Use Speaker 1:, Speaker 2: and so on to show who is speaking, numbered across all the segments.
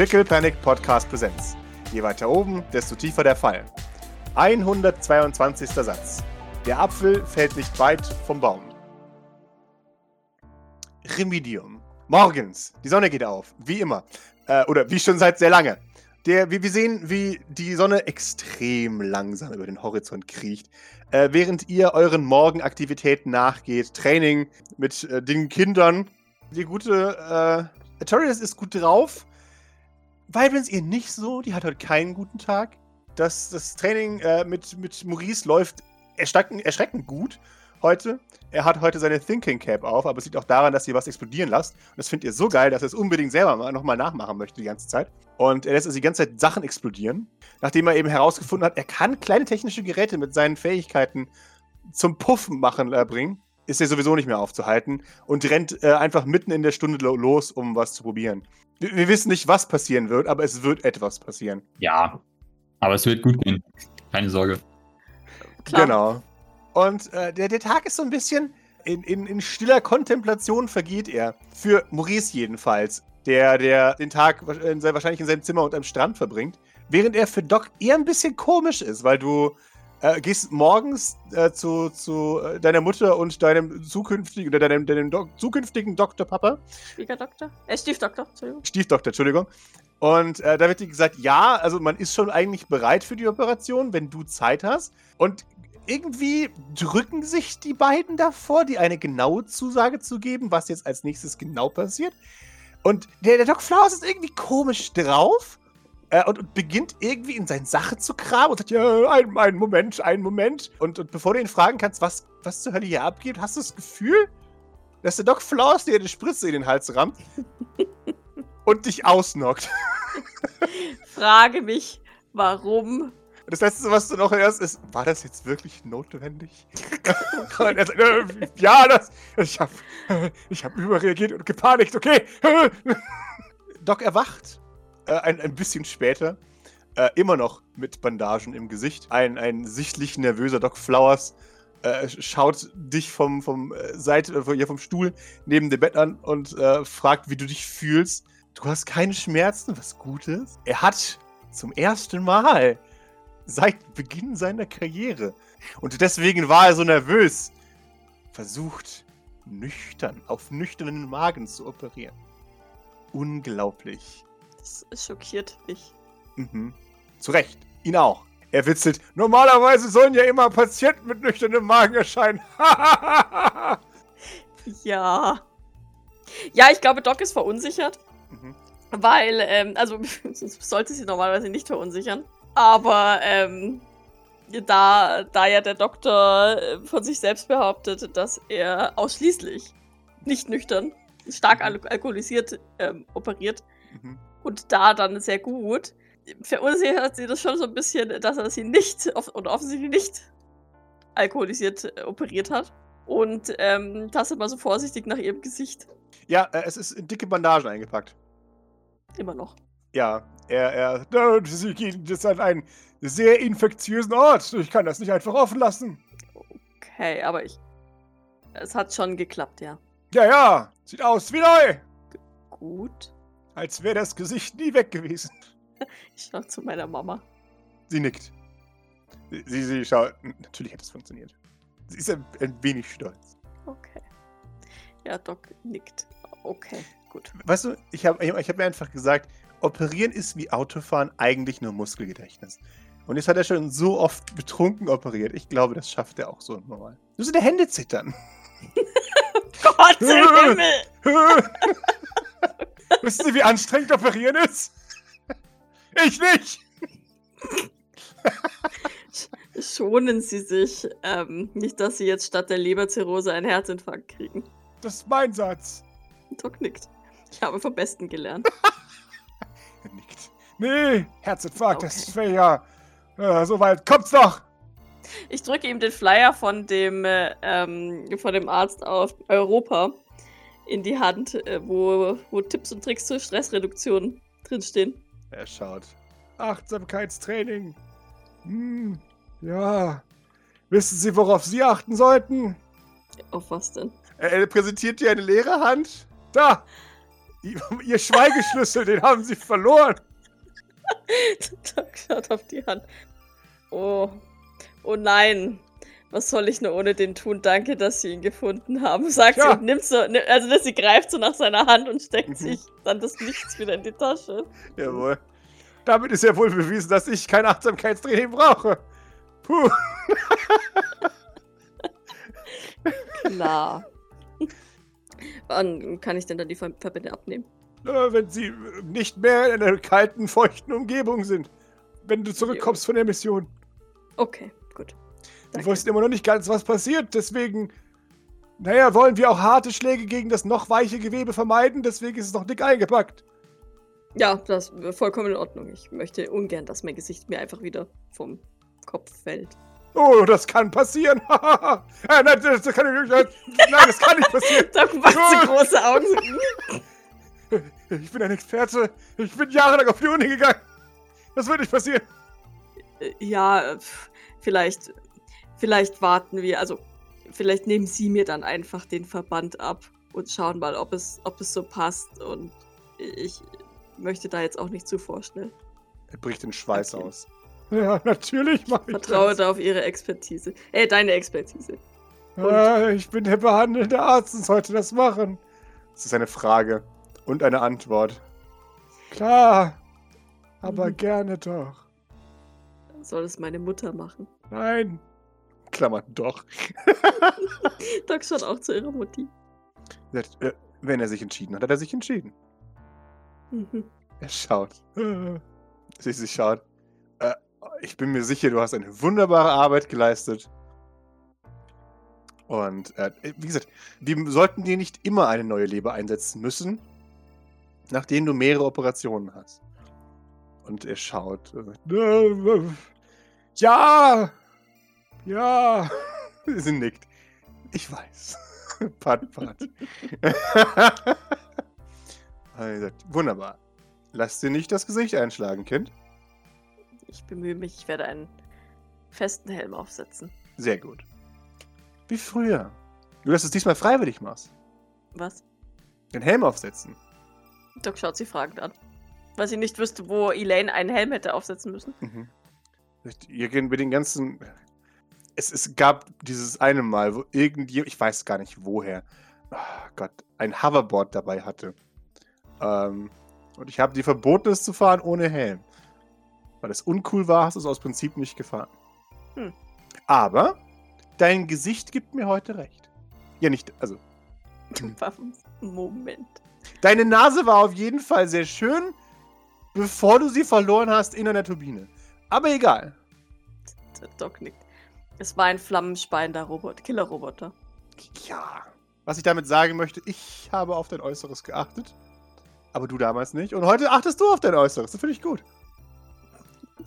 Speaker 1: Pickle Panic Podcast Präsenz. Je weiter oben, desto tiefer der Fall. 122. Satz. Der Apfel fällt nicht weit vom Baum. Remedium. Morgens. Die Sonne geht auf. Wie immer. Äh, oder wie schon seit sehr lange. Der, wir, wir sehen, wie die Sonne extrem langsam über den Horizont kriecht. Äh, während ihr euren Morgenaktivitäten nachgeht. Training mit äh, den Kindern. Die gute äh, Artorias ist gut drauf. Vibrance ihr nicht so. Die hat heute keinen guten Tag. Das, das Training äh, mit, mit Maurice läuft erschreckend, erschreckend gut heute. Er hat heute seine Thinking Cap auf, aber es liegt auch daran, dass ihr was explodieren lasst. Und das findet ihr so geil, dass er es unbedingt selber nochmal nachmachen möchte die ganze Zeit. Und er lässt also die ganze Zeit Sachen explodieren, nachdem er eben herausgefunden hat, er kann kleine technische Geräte mit seinen Fähigkeiten zum Puffen machen äh, bringen. Ist er sowieso nicht mehr aufzuhalten und rennt äh, einfach mitten in der Stunde lo los, um was zu probieren. Wir, wir wissen nicht, was passieren wird, aber es wird etwas passieren.
Speaker 2: Ja, aber es wird gut gehen. Keine Sorge.
Speaker 1: Klar. Genau. Und äh, der, der Tag ist so ein bisschen in, in, in stiller Kontemplation vergeht er. Für Maurice jedenfalls, der, der den Tag in, wahrscheinlich in seinem Zimmer und am Strand verbringt. Während er für Doc eher ein bisschen komisch ist, weil du äh, gehst morgens äh, zu, zu äh, deiner Mutter und deinem zukünftigen oder deinem, deinem Do zukünftigen Doktor Papa.
Speaker 3: Schwiegerdoktor? Äh, Stiefdoktor,
Speaker 1: Entschuldigung. Stiefdoktor, Entschuldigung. Und äh, da wird dir gesagt, ja, also man ist schon eigentlich bereit für die Operation, wenn du Zeit hast. Und irgendwie drücken sich die beiden davor, die eine genaue Zusage zu geben, was jetzt als nächstes genau passiert. Und der, der Doc Flowers ist irgendwie komisch drauf äh, und, und, beginnt irgendwie in seine Sache zu kramen und sagt, ja, einen, einen Moment, einen Moment. Und, und bevor du ihn fragen kannst, was, was zur Hölle hier abgeht, hast du das Gefühl, dass der Doc Flowers dir eine Spritze in den Hals rammt und dich ausnockt.
Speaker 3: Frage mich, warum
Speaker 1: das Letzte, was du noch hörst, ist, war das jetzt wirklich notwendig? und er sagt, äh, ja, das, ich habe ich hab überreagiert und gepanikt, okay. Doc erwacht, äh, ein, ein bisschen später, äh, immer noch mit Bandagen im Gesicht. Ein, ein sichtlich nervöser Doc Flowers äh, schaut dich vom, vom, äh, Seite, äh, vom Stuhl neben dem Bett an und äh, fragt, wie du dich fühlst. Du hast keine Schmerzen, was Gutes. Er hat zum ersten Mal seit Beginn seiner Karriere. Und deswegen war er so nervös. Versucht, nüchtern, auf nüchternen Magen zu operieren. Unglaublich.
Speaker 3: Das schockiert mich.
Speaker 1: Mhm. Zu Recht. Ihn auch. Er witzelt, normalerweise sollen ja immer Patienten mit nüchternem Magen erscheinen.
Speaker 3: ja. Ja, ich glaube, Doc ist verunsichert. Mhm. Weil, ähm, also, sollte sie normalerweise nicht verunsichern. Aber ähm, da, da ja der Doktor äh, von sich selbst behauptet, dass er ausschließlich nicht nüchtern, stark al alkoholisiert ähm, operiert mhm. Und da dann sehr gut, verunsichert sie das schon so ein bisschen, dass er sie nicht off oder offensichtlich nicht alkoholisiert äh, operiert hat. Und ähm, tastet mal so vorsichtig nach ihrem Gesicht.
Speaker 1: Ja, äh, es ist in dicke Bandagen eingepackt.
Speaker 3: Immer noch.
Speaker 1: Ja, er, er, sie gehen jetzt an einen sehr infektiösen Ort. Ich kann das nicht einfach offen lassen.
Speaker 3: Okay, aber ich. Es hat schon geklappt, ja.
Speaker 1: Ja, ja. Sieht aus wie neu.
Speaker 3: G gut.
Speaker 1: Als wäre das Gesicht nie weg gewesen.
Speaker 3: Ich schaue zu meiner Mama.
Speaker 1: Sie nickt. Sie, sie schaut. Natürlich hat es funktioniert. Sie ist ein, ein wenig stolz.
Speaker 3: Okay. Ja, Doc nickt. Okay, gut.
Speaker 1: Weißt du, ich habe ich hab mir einfach gesagt, Operieren ist wie Autofahren eigentlich nur Muskelgedächtnis. Und jetzt hat er schon so oft betrunken operiert. Ich glaube, das schafft er auch so normal. Nur so der Hände zittern.
Speaker 3: Gott im Himmel!
Speaker 1: Wissen Sie, wie anstrengend operieren ist? Ich nicht!
Speaker 3: Schonen Sie sich. Ähm, nicht, dass Sie jetzt statt der Leberzirrhose einen Herzinfarkt kriegen.
Speaker 1: Das ist mein Satz.
Speaker 3: Doc nickt. Ich habe vom Besten gelernt.
Speaker 1: Er nickt. Nee, Herzinfarkt, okay. das wäre ja. Äh, so weit kommt's doch!
Speaker 3: Ich drücke ihm den Flyer von dem, äh, ähm, von dem Arzt auf Europa in die Hand, äh, wo, wo Tipps und Tricks zur Stressreduktion drinstehen.
Speaker 1: Er schaut. Achtsamkeitstraining. Hm, ja. Wissen Sie, worauf Sie achten sollten?
Speaker 3: Auf was denn?
Speaker 1: Er, er präsentiert dir eine leere Hand. Da! Ihr Schweigeschlüssel, den haben sie verloren.
Speaker 3: Doc schaut auf die Hand. Oh. Oh nein. Was soll ich nur ohne den tun? Danke, dass Sie ihn gefunden haben, sagt
Speaker 1: Ja.
Speaker 3: sie und nimmt so, also dass sie greift so nach seiner Hand und steckt
Speaker 1: Mhm.
Speaker 3: sich dann das Nichts wieder in die Tasche.
Speaker 1: Jawohl. Damit ist ja wohl bewiesen, dass ich kein Achtsamkeitstraining brauche. Puh.
Speaker 3: Klar. Wann kann ich denn dann die Ver- Verbände abnehmen?
Speaker 1: Wenn sie nicht mehr in einer kalten, feuchten Umgebung sind. Wenn du zurückkommst von der Mission.
Speaker 3: Okay, gut.
Speaker 1: Wir wussten immer noch nicht ganz, was passiert. Deswegen, naja, wollen wir auch harte Schläge gegen das noch weiche Gewebe vermeiden. Deswegen ist es noch dick eingepackt.
Speaker 3: Ja, das ist vollkommen in Ordnung. Ich möchte ungern, dass mein Gesicht mir einfach wieder vom Kopf fällt.
Speaker 1: Oh, das kann passieren. äh, nein, das, kann nicht. Nein, das kann nicht passieren.
Speaker 3: Doc macht so große Augen.
Speaker 1: Ich bin ein Experte. Ich bin jahrelang auf die Uni gegangen. Das wird nicht passieren.
Speaker 3: äh, ja, vielleicht, vielleicht warten wir, also vielleicht nehmen Sie mir dann einfach den Verband ab und schauen mal, ob es, ob es so passt. Und ich möchte da jetzt auch nicht zu vorschnell.
Speaker 1: Er bricht in Schweiß
Speaker 3: Okay.
Speaker 1: aus. Ja, natürlich mach ich
Speaker 3: Vertraue
Speaker 1: das.
Speaker 3: da auf Ihre Expertise. Äh, deine Expertise.
Speaker 1: Ah, ich bin der behandelnde Arzt und sollte das machen. Das ist eine Frage und eine Antwort. Klar, aber
Speaker 3: Mhm.
Speaker 1: gerne doch.
Speaker 3: Soll es meine Mutter machen?
Speaker 1: Nein. Klammern doch.
Speaker 3: Doc schaut auch zu ihrer Mutti.
Speaker 1: Äh, Wenn er sich entschieden hat, hat er sich entschieden.
Speaker 3: Mhm.
Speaker 1: Er schaut. Sie, sie schaut. Äh, ich bin mir sicher, du hast eine wunderbare Arbeit geleistet. Und äh, wie gesagt, wir sollten dir nicht immer eine neue Leber einsetzen müssen, nachdem du mehrere Operationen hast. Und er schaut. Äh, ja! Ja! Sie nickt. Ich weiß. pat, pat. Er Wunderbar. Lass dir nicht das Gesicht einschlagen, Kind.
Speaker 3: Ich bemühe mich, ich werde einen festen Helm aufsetzen.
Speaker 1: Sehr gut. Wie früher. Dass du es diesmal freiwillig machst.
Speaker 3: Was?
Speaker 1: Den Helm aufsetzen.
Speaker 3: Doc schaut sie fragend an. Weil sie nicht wüsste, wo Elaine einen Helm hätte aufsetzen müssen.
Speaker 1: Mhm. Ihr gehen mit den ganzen. Es, es gab dieses eine Mal, wo irgendjemand, ich weiß gar nicht woher, ah Gott, ein Hoverboard dabei hatte. Ähm, und ich habe dir verboten, es zu fahren ohne Helm. Weil es uncool war, hast du es aus Prinzip nicht gefahren.
Speaker 3: Hm.
Speaker 1: Aber dein Gesicht gibt mir heute recht. Ja, nicht, also
Speaker 3: Moment.
Speaker 1: Deine Nase war auf jeden Fall sehr schön, bevor du sie verloren hast in einer Turbine. Aber egal.
Speaker 3: Der Doc nickt. Es war ein flammenspeiender Robot, Killerroboter.
Speaker 1: Ja. Was ich damit sagen möchte, ich habe auf dein Äußeres geachtet. Aber du damals nicht. Und heute achtest du auf dein Äußeres. Das finde ich gut.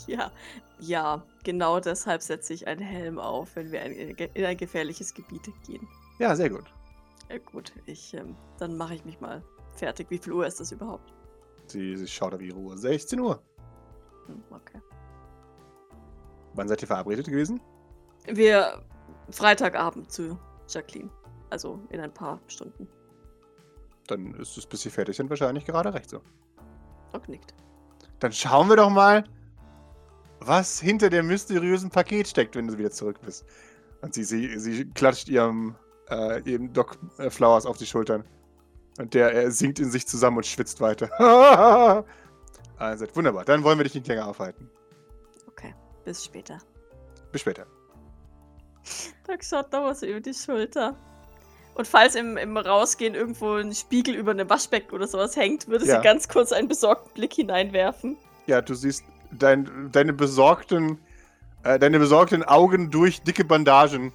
Speaker 3: Ja, ja, genau deshalb setze ich einen Helm auf, wenn wir in ein gefährliches Gebiet gehen.
Speaker 1: Ja, sehr gut.
Speaker 3: Ja, gut, ich, ähm, dann mache ich mich mal fertig. Wie viel Uhr ist das überhaupt?
Speaker 1: Sie, sie schaut auf ihre Uhr. 16 Uhr.
Speaker 3: Hm, okay.
Speaker 1: Wann seid ihr verabredet gewesen?
Speaker 3: Wir Freitagabend zu Jacqueline. Also in ein paar Stunden.
Speaker 1: Dann ist es, bis sie fertig sind, wahrscheinlich gerade recht so.
Speaker 3: Doc nickt.
Speaker 1: Dann schauen wir doch mal, was hinter dem mysteriösen Paket steckt, wenn du wieder zurück bist. Und sie, sie, sie klatscht ihrem, äh, ihrem Doc äh, Flowers auf die Schultern. Und der er sinkt in sich zusammen und schwitzt weiter. also, wunderbar. Dann wollen wir dich nicht länger aufhalten.
Speaker 3: Okay, bis später.
Speaker 1: Bis später.
Speaker 3: Doc schaut noch was über die Schulter. Und falls im, im Rausgehen irgendwo ein Spiegel über einem Waschbecken oder sowas hängt, würde
Speaker 1: Ja.
Speaker 3: sie ganz kurz einen besorgten Blick hineinwerfen.
Speaker 1: Ja, du siehst dein, deine besorgten, äh, deine besorgten Augen durch dicke Bandagen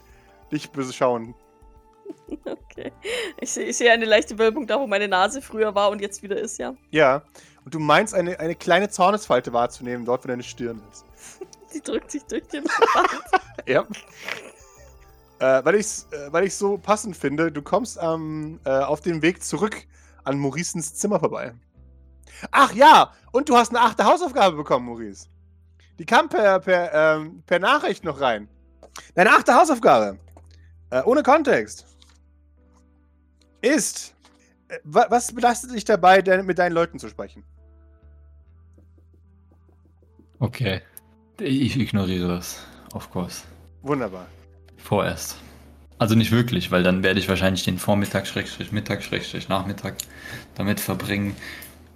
Speaker 1: dich beschauen.
Speaker 3: Okay. Ich sehe sehe eine leichte Wölbung da, wo meine Nase früher war und jetzt wieder ist, ja.
Speaker 1: Ja. Und du meinst, eine, eine kleine Zornesfalte wahrzunehmen, dort, wo deine Stirn ist.
Speaker 3: Sie drückt sich durch den Verband.
Speaker 1: Ja. Äh, weil ich es äh, weil ich's so passend finde, du kommst ähm, äh, auf dem Weg zurück an Mauricens Zimmer vorbei. Ach ja, und du hast eine achte Hausaufgabe bekommen, Maurice. Die kam per, per, ähm, per Nachricht noch rein. Deine achte Hausaufgabe, äh, ohne Kontext, ist Äh, was belastet dich dabei, mit deinen Leuten zu sprechen?
Speaker 2: Okay. Ich ignoriere das. Of course.
Speaker 1: Wunderbar.
Speaker 2: Vorerst. Also nicht wirklich, weil dann werde ich wahrscheinlich den Vormittag, Schrägstrich, Mittag, Schrägstrich, Nachmittag damit verbringen,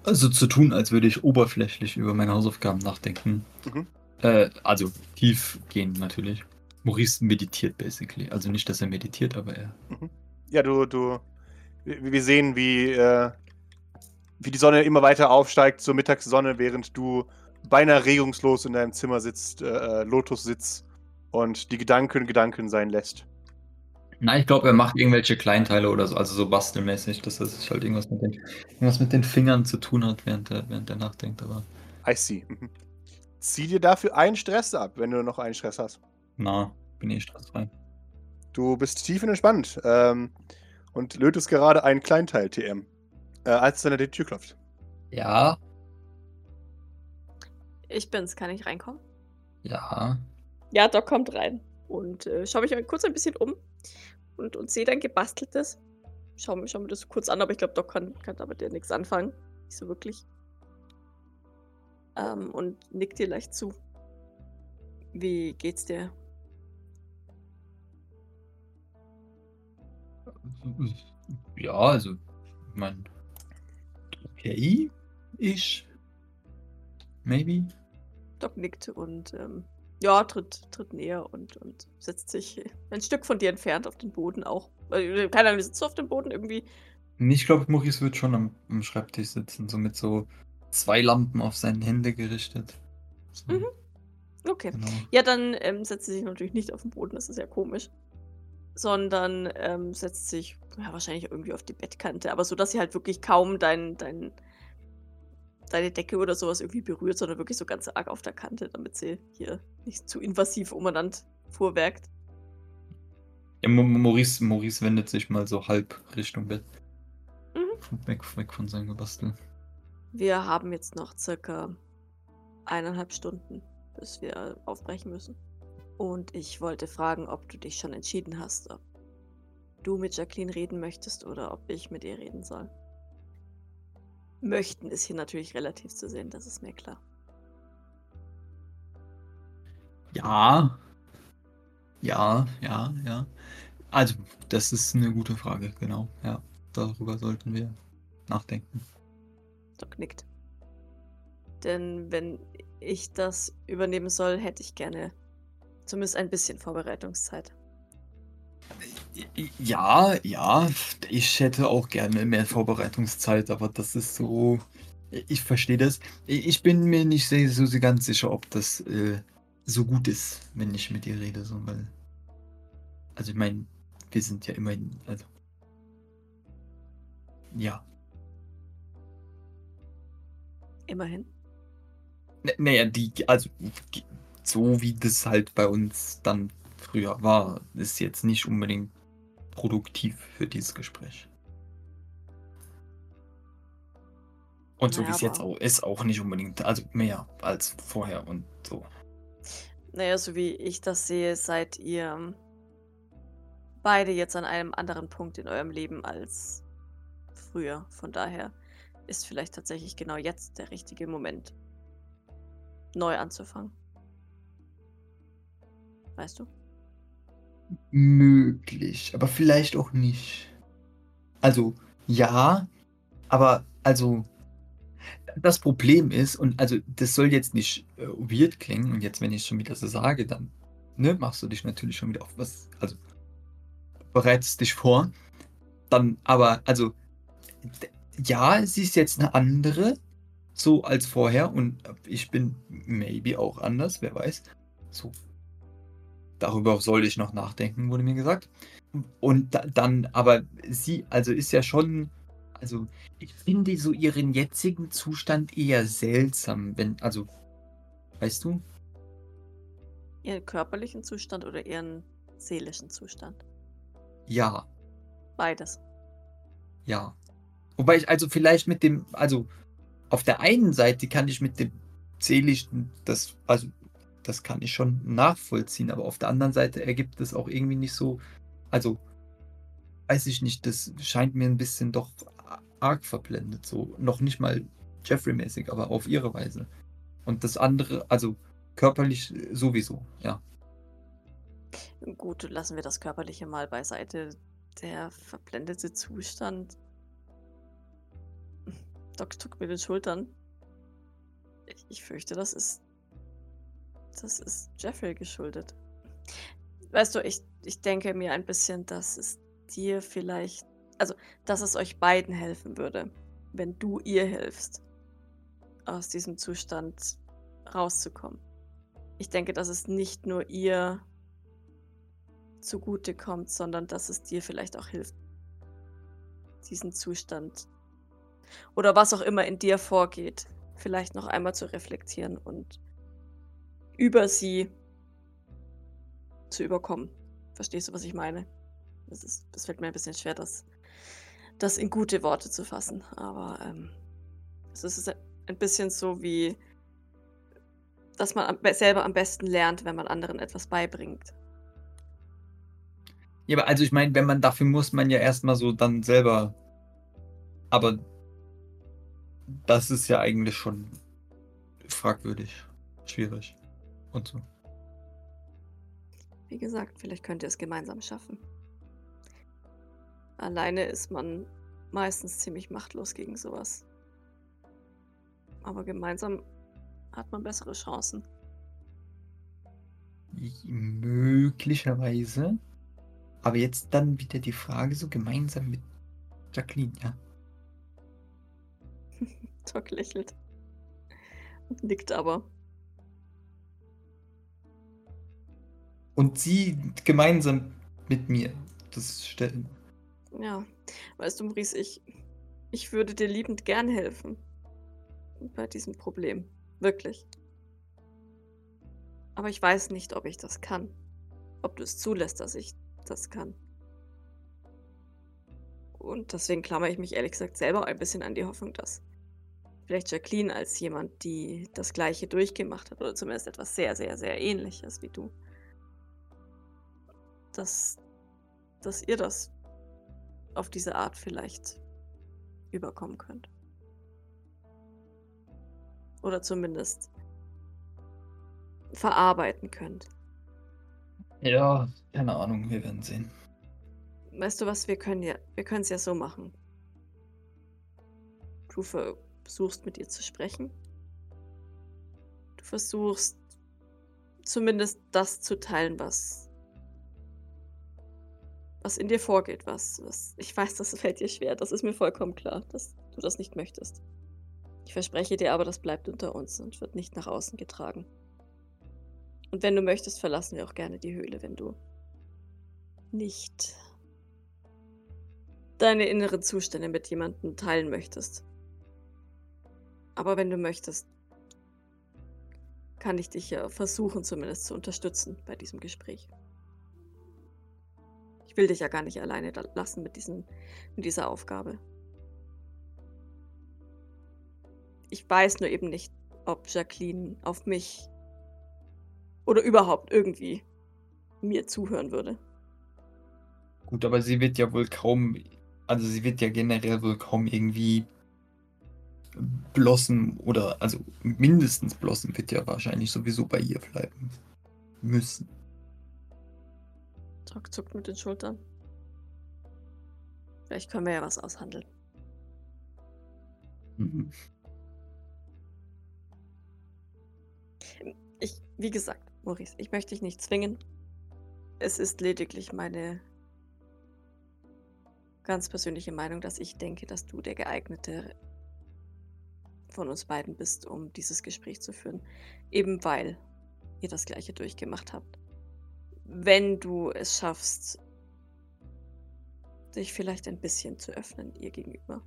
Speaker 2: also zu tun, als würde ich oberflächlich über meine Hausaufgaben nachdenken. Mhm. Äh, also tiefgehend natürlich. Maurice meditiert basically. Also nicht, dass er meditiert, aber er.
Speaker 1: Mhm. Ja, du, du. Wir sehen, wie, äh, wie die Sonne immer weiter aufsteigt zur Mittagssonne, während du beinahe regungslos in deinem Zimmer sitzt, äh, äh Lotus sitzt und die Gedanken Gedanken sein lässt.
Speaker 2: Nein, ich glaube, er macht irgendwelche Kleinteile oder so, also so bastelmäßig, dass das halt irgendwas mit den, irgendwas mit den Fingern zu tun hat, während er, während er nachdenkt. Aber
Speaker 1: I see. Mhm. Zieh dir dafür einen Stress ab, wenn du noch einen Stress hast.
Speaker 2: Na, bin eh stressfrei.
Speaker 1: Du bist tief entspannt ähm, und lötest gerade einen Kleinteil TM, äh, als dann die Tür klopft.
Speaker 2: Ja.
Speaker 3: Ich bin's, kann ich reinkommen?
Speaker 2: Ja.
Speaker 3: Ja, Doc kommt rein und äh, schaue mich kurz ein bisschen um und, und sehe dann gebasteltes. Schau, schau mir das kurz an, aber ich glaube, Doc kann, kann damit ja nichts anfangen. Nicht so wirklich. Ähm, und nickt dir leicht zu. Wie geht's dir?
Speaker 2: Ja, also, ich meine, okay, ich, maybe.
Speaker 3: Doc nickt und ähm, ja, tritt, tritt näher und, und setzt sich ein Stück von dir entfernt auf den Boden auch. Keine Ahnung, wie sitzt du auf dem Boden irgendwie?
Speaker 2: Ich glaube, Maurice wird schon am, am, Schreibtisch sitzen, so mit so zwei Lampen auf seine Hände gerichtet. So.
Speaker 3: Mhm. Okay. Genau. Ja, dann ähm, setzt sie sich natürlich nicht auf den Boden, das ist ja komisch. Sondern ähm, setzt sich ja, wahrscheinlich irgendwie auf die Bettkante, aber so, dass sie halt wirklich kaum dein, dein deine Decke oder sowas irgendwie berührt, sondern wirklich so ganz arg auf der Kante, damit sie hier nicht zu invasiv umeinander vorwerkt.
Speaker 2: Ja, Maurice, Maurice wendet sich mal so halb Richtung Bett. Mhm. Weg, weg von seinem Gebastel.
Speaker 3: Wir haben jetzt noch circa eineinhalb Stunden, bis wir aufbrechen müssen. Und ich wollte fragen, ob du dich schon entschieden hast, ob du mit Jacqueline reden möchtest oder ob ich mit ihr reden soll möchten, ist hier natürlich relativ zu sehen, das ist mir klar.
Speaker 2: Ja. Ja, ja, ja. Also, das ist eine gute Frage, genau. Ja, darüber sollten wir nachdenken.
Speaker 3: Doc nickt. Denn wenn ich das übernehmen soll, hätte ich gerne zumindest ein bisschen Vorbereitungszeit.
Speaker 2: Ja, ja, ich hätte auch gerne mehr Vorbereitungszeit, aber das ist so. Ich verstehe das. Ich bin mir nicht so, so ganz sicher, ob das äh, so gut ist, wenn ich mit ihr rede, so, weil. Also ich meine, wir sind ja immerhin. Also. Ja.
Speaker 3: Immerhin.
Speaker 2: naja, die, also so wie das halt bei uns dann früher war, ist jetzt nicht unbedingt produktiv für dieses Gespräch. Und so naja, wie es jetzt auch ist, auch nicht unbedingt, also mehr als vorher und so.
Speaker 3: Naja, so wie ich das sehe, seid ihr beide jetzt an einem anderen Punkt in eurem Leben als früher. Von daher ist vielleicht tatsächlich genau jetzt der richtige Moment, neu anzufangen. Weißt du?
Speaker 2: Möglich, aber vielleicht auch nicht. Also, ja, aber also das Problem ist, und also das soll jetzt nicht äh, weird klingen, und jetzt, wenn ich schon wieder so sage, dann ne, machst du dich natürlich schon wieder auf was, also bereitest dich vor. Dann aber, also, ja, sie ist jetzt eine andere, so als vorher, und ich bin maybe auch anders, wer weiß. So Darüber soll ich noch nachdenken, wurde mir gesagt. Und da, dann, aber sie, also ist ja schon, also ich finde so ihren jetzigen Zustand eher seltsam, wenn, also, weißt du?
Speaker 3: Ihren körperlichen Zustand oder ihren seelischen Zustand?
Speaker 2: Ja.
Speaker 3: Beides.
Speaker 2: Ja. Wobei ich also vielleicht mit dem, also auf der einen Seite kann ich mit dem seelischen, das, also das kann ich schon nachvollziehen, aber auf der anderen Seite ergibt es auch irgendwie nicht so, also weiß ich nicht, das scheint mir ein bisschen doch arg verblendet, so noch nicht mal Jeffrey-mäßig, aber auf ihre Weise. Und das andere, also körperlich sowieso, ja.
Speaker 3: Gut, lassen wir das Körperliche mal beiseite. Der verblendete Zustand. Doc zuckt mit den Schultern. Ich, ich fürchte, das ist. Das ist Jeffrey geschuldet. Weißt du, ich, ich denke mir ein bisschen, dass es dir vielleicht. Also, dass es euch beiden helfen würde, wenn du ihr hilfst, aus diesem Zustand rauszukommen. Ich denke, dass es nicht nur ihr zugute kommt, sondern dass es dir vielleicht auch hilft, diesen Zustand oder was auch immer in dir vorgeht, vielleicht noch einmal zu reflektieren und über sie zu überkommen. Verstehst du, was ich meine? Das, ist, das fällt mir ein bisschen schwer, das, das in gute Worte zu fassen. Aber ähm, es ist ein bisschen so wie, dass man selber am besten lernt, wenn man anderen etwas beibringt.
Speaker 2: Ja, aber also ich meine, wenn man dafür muss man ja erstmal so dann selber. Aber das ist ja eigentlich schon fragwürdig, schwierig und so.
Speaker 3: Wie gesagt, vielleicht könnt ihr es gemeinsam schaffen. Alleine ist man meistens ziemlich machtlos gegen sowas. Aber gemeinsam hat man bessere Chancen.
Speaker 2: Möglicherweise. Aber jetzt dann wieder die Frage so gemeinsam mit Jacqueline, ja.
Speaker 3: Doc lächelt. Und nickt aber.
Speaker 2: Und sie gemeinsam mit mir das stellen.
Speaker 3: Ja, weißt du, Maurice, ich, ich würde dir liebend gern helfen. Bei diesem Problem. Wirklich. Aber ich weiß nicht, ob ich das kann. Ob du es zulässt, dass ich das kann. Und deswegen klammere ich mich ehrlich gesagt selber ein bisschen an die Hoffnung, dass vielleicht Jacqueline als jemand, die das Gleiche durchgemacht hat, oder zumindest etwas sehr, sehr, sehr Ähnliches wie du, dass, dass ihr das auf diese Art vielleicht überkommen könnt. Oder zumindest verarbeiten könnt.
Speaker 2: Ja, keine Ahnung, wir werden sehen.
Speaker 3: Weißt du was, wir können ja, wir können es ja so machen. Du versuchst mit ihr zu sprechen. Du versuchst zumindest das zu teilen, was was in dir vorgeht, was, was ich weiß, das fällt dir schwer, das ist mir vollkommen klar, dass du das nicht möchtest. Ich verspreche dir aber, das bleibt unter uns und wird nicht nach außen getragen. Und wenn du möchtest, verlassen wir auch gerne die Höhle, wenn du nicht deine inneren Zustände mit jemandem teilen möchtest. Aber wenn du möchtest, kann ich dich ja versuchen, zumindest zu unterstützen bei diesem Gespräch. Ich will dich ja gar nicht alleine lassen mit, diesen, mit dieser Aufgabe. Ich weiß nur eben nicht, ob Jacqueline auf mich oder überhaupt irgendwie mir zuhören würde.
Speaker 2: Gut, aber sie wird ja wohl kaum, also sie wird ja generell wohl kaum irgendwie Blossom oder, also mindestens Blossom wird ja wahrscheinlich sowieso bei ihr bleiben müssen.
Speaker 3: Doc zuckt mit den Schultern. Vielleicht können wir ja was aushandeln. Mhm. Ich, wie gesagt, Maurice, ich möchte dich nicht zwingen. Es ist lediglich meine ganz persönliche Meinung, dass ich denke, dass du der geeignete von uns beiden bist, um dieses Gespräch zu führen. Eben weil ihr das gleiche durchgemacht habt. Wenn du es schaffst, dich vielleicht ein bisschen zu öffnen ihr gegenüber.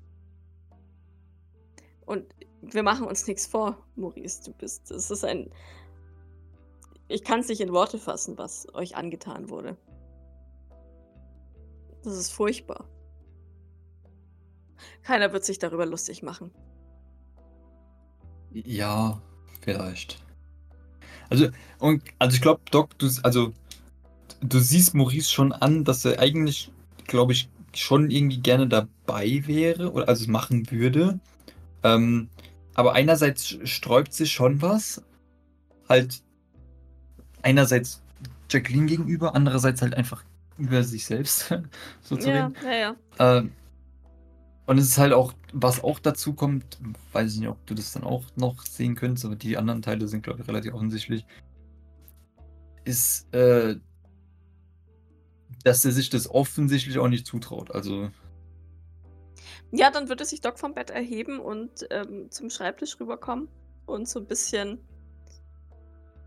Speaker 3: Und wir machen uns nichts vor, Maurice, du bist. Es ist ein ich kann es nicht in Worte fassen, was euch angetan wurde. Das ist furchtbar. Keiner wird sich darüber lustig machen.
Speaker 2: Ja, vielleicht. Also, und, also ich glaube, Doc, du, also, du siehst Maurice schon an, dass er eigentlich, glaube ich, schon irgendwie gerne dabei wäre oder also machen würde. Ähm, aber einerseits sträubt sich schon was. Halt einerseits Jacqueline gegenüber, andererseits halt einfach über sich selbst so zu
Speaker 3: Ja,
Speaker 2: reden.
Speaker 3: ja, ja.
Speaker 2: Ähm, und es ist halt auch, was auch dazu kommt, weiß ich nicht, ob du das dann auch noch sehen könntest, aber die anderen Teile sind, glaube ich, relativ offensichtlich, ist, äh, dass er sich das offensichtlich auch nicht zutraut. Also,
Speaker 3: Ja, dann würde sich Doc vom Bett erheben und ähm, zum Schreibtisch rüberkommen und so ein bisschen.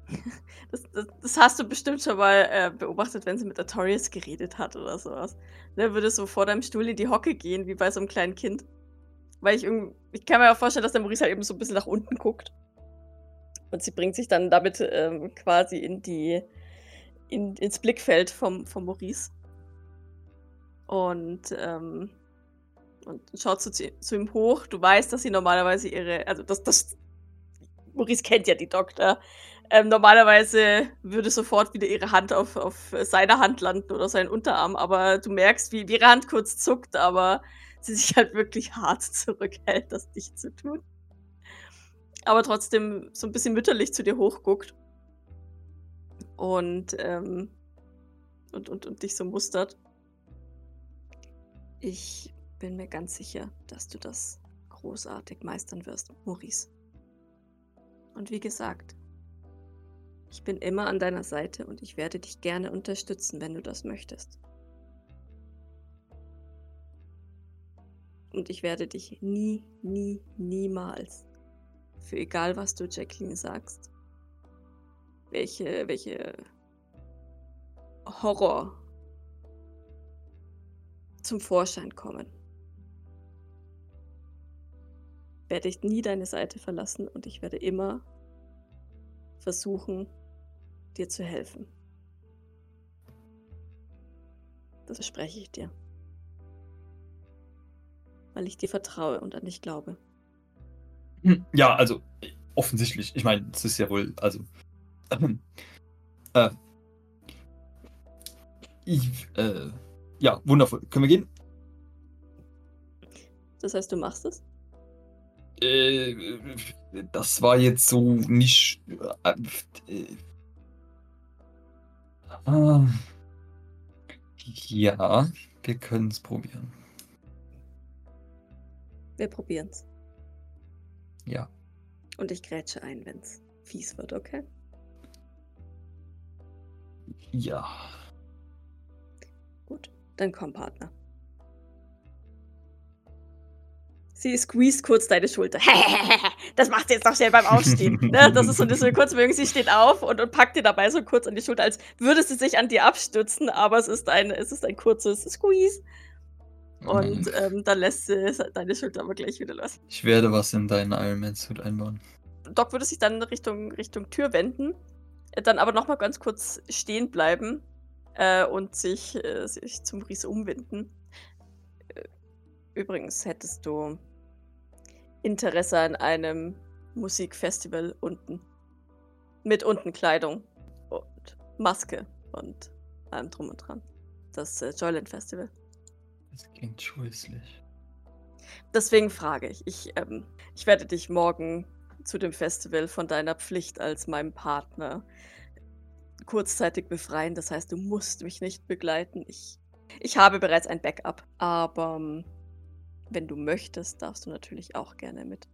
Speaker 3: Das, das, das hast du bestimmt schon mal äh, beobachtet, wenn sie mit Artorias geredet hat oder sowas. Der würde so vor deinem Stuhl in die Hocke gehen, wie bei so einem kleinen Kind. Weil ich irgendwie. Ich kann mir auch vorstellen, dass der Maurice halt eben so ein bisschen nach unten guckt. Und sie bringt sich dann damit ähm, quasi in die. In, ins Blickfeld vom, vom Maurice. Und ähm, und schaut zu, zu ihm hoch. Du weißt, dass sie normalerweise ihre, also das, das, Maurice kennt ja die Doktor. Ähm, normalerweise würde sofort wieder ihre Hand auf, auf seiner Hand landen oder seinen Unterarm, aber du merkst, wie, wie ihre Hand kurz zuckt, aber sie sich halt wirklich hart zurückhält, das nicht zu tun. Aber trotzdem so ein bisschen mütterlich zu dir hochguckt. Und, ähm, und, und, und dich so mustert. Ich bin mir ganz sicher, dass du das großartig meistern wirst, Maurice. Und wie gesagt, ich bin immer an deiner Seite und ich werde dich gerne unterstützen, wenn du das möchtest. Und ich werde dich nie, nie, niemals, für egal was du Jacqueline sagst, welche, welche Horror zum Vorschein kommen, werde ich nie deine Seite verlassen und ich werde immer versuchen, dir zu helfen. Das verspreche ich dir. Weil ich dir vertraue und an dich glaube.
Speaker 2: hm, ja, also, offensichtlich. Ich meine, es ist ja wohl, also, äh, ich, äh, ja, wundervoll. Können wir gehen?
Speaker 3: Das heißt, du machst es?
Speaker 2: Äh, das war jetzt so nicht. Äh, äh, ah, ja, wir können es probieren.
Speaker 3: Wir probieren's.
Speaker 2: Ja.
Speaker 3: Und ich grätsche ein, wenn's fies wird, okay?
Speaker 2: Ja.
Speaker 3: Gut, dann komm, Partner. Sie squeezed kurz deine Schulter. das macht sie jetzt noch schnell beim Aufstehen. ne? Das ist so eine so eine Kurzbewegung. Sie steht auf und, und packt dir dabei so kurz an die Schulter, als würde sie sich an dir abstützen, aber es ist ein, es ist ein kurzes Squeeze. Und ähm, dann lässt sie deine Schulter aber gleich wieder los.
Speaker 2: Ich werde was in deinen Iron Man Suit einbauen.
Speaker 3: Doc würde sich dann Richtung, Richtung Tür wenden, dann aber nochmal ganz kurz stehen bleiben äh, und sich, äh, sich zum Ries umwenden. Äh, Übrigens hättest du Interesse an einem Musikfestival unten. Mit unten Kleidung und Maske und allem drum und dran. Das äh, Joyland Festival.
Speaker 2: Das klingt scheußlich.
Speaker 3: Deswegen frage ich. Ich, ähm, ich werde dich morgen zu dem Festival von deiner Pflicht als meinem Partner kurzzeitig befreien. Das heißt, du musst mich nicht begleiten. Ich, ich habe bereits ein Backup. Aber ähm, wenn du möchtest, darfst du natürlich auch gerne mit.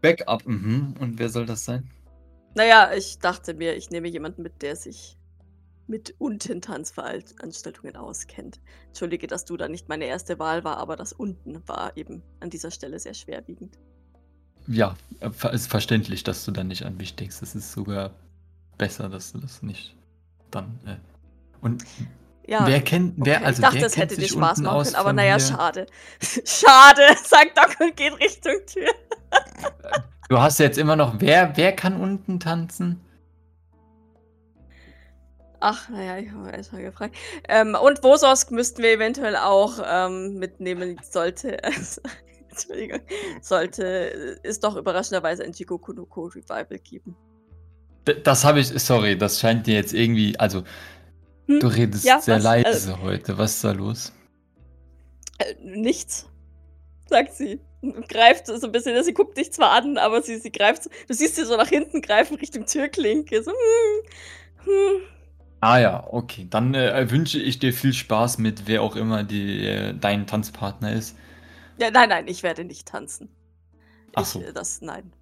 Speaker 2: Backup, mhm. Und wer soll das sein?
Speaker 3: Naja, ich dachte mir, ich nehme jemanden mit, der sich mit unten Tanzveranstaltungen auskennt. Entschuldige, dass du da nicht meine erste Wahl war, aber das unten war eben an dieser Stelle sehr schwerwiegend.
Speaker 2: Ja, ist verständlich, dass du dann nicht an mich denkst. Es ist sogar besser, dass du das nicht dann. Äh. Und
Speaker 3: Ja,
Speaker 2: wer kennt, wer,
Speaker 3: okay.
Speaker 2: also
Speaker 3: ich dachte, es hätte dir Spaß machen können, aber naja, schade. schade, sagt Doc und geht Richtung Tür.
Speaker 2: Du hast jetzt immer noch, wer, wer kann unten tanzen?
Speaker 3: Ach, naja, ich habe erstmal gefragt. Ähm, und Wososk müssten wir eventuell auch ähm, mitnehmen, sollte es. Entschuldigung. Sollte es doch überraschenderweise ein Jigoku no Ko Revival geben.
Speaker 2: D- Das habe ich, sorry, das scheint dir jetzt irgendwie, also
Speaker 3: Hm?
Speaker 2: du redest
Speaker 3: Ja,
Speaker 2: sehr
Speaker 3: was?
Speaker 2: leise
Speaker 3: Also-
Speaker 2: heute. Was ist da los?
Speaker 3: Äh, nichts, sagt sie. Und greift so ein bisschen, sie guckt dich zwar an, aber sie, sie greift, du siehst sie so nach hinten greifen Richtung Türklinke. So, hm,
Speaker 2: hm. Ah ja, okay. Dann äh, wünsche ich dir viel Spaß mit wer auch immer die, äh, dein Tanzpartner ist.
Speaker 3: Ja, nein, nein, ich werde nicht tanzen.
Speaker 2: Ach so.
Speaker 3: Ich, äh, das, nein.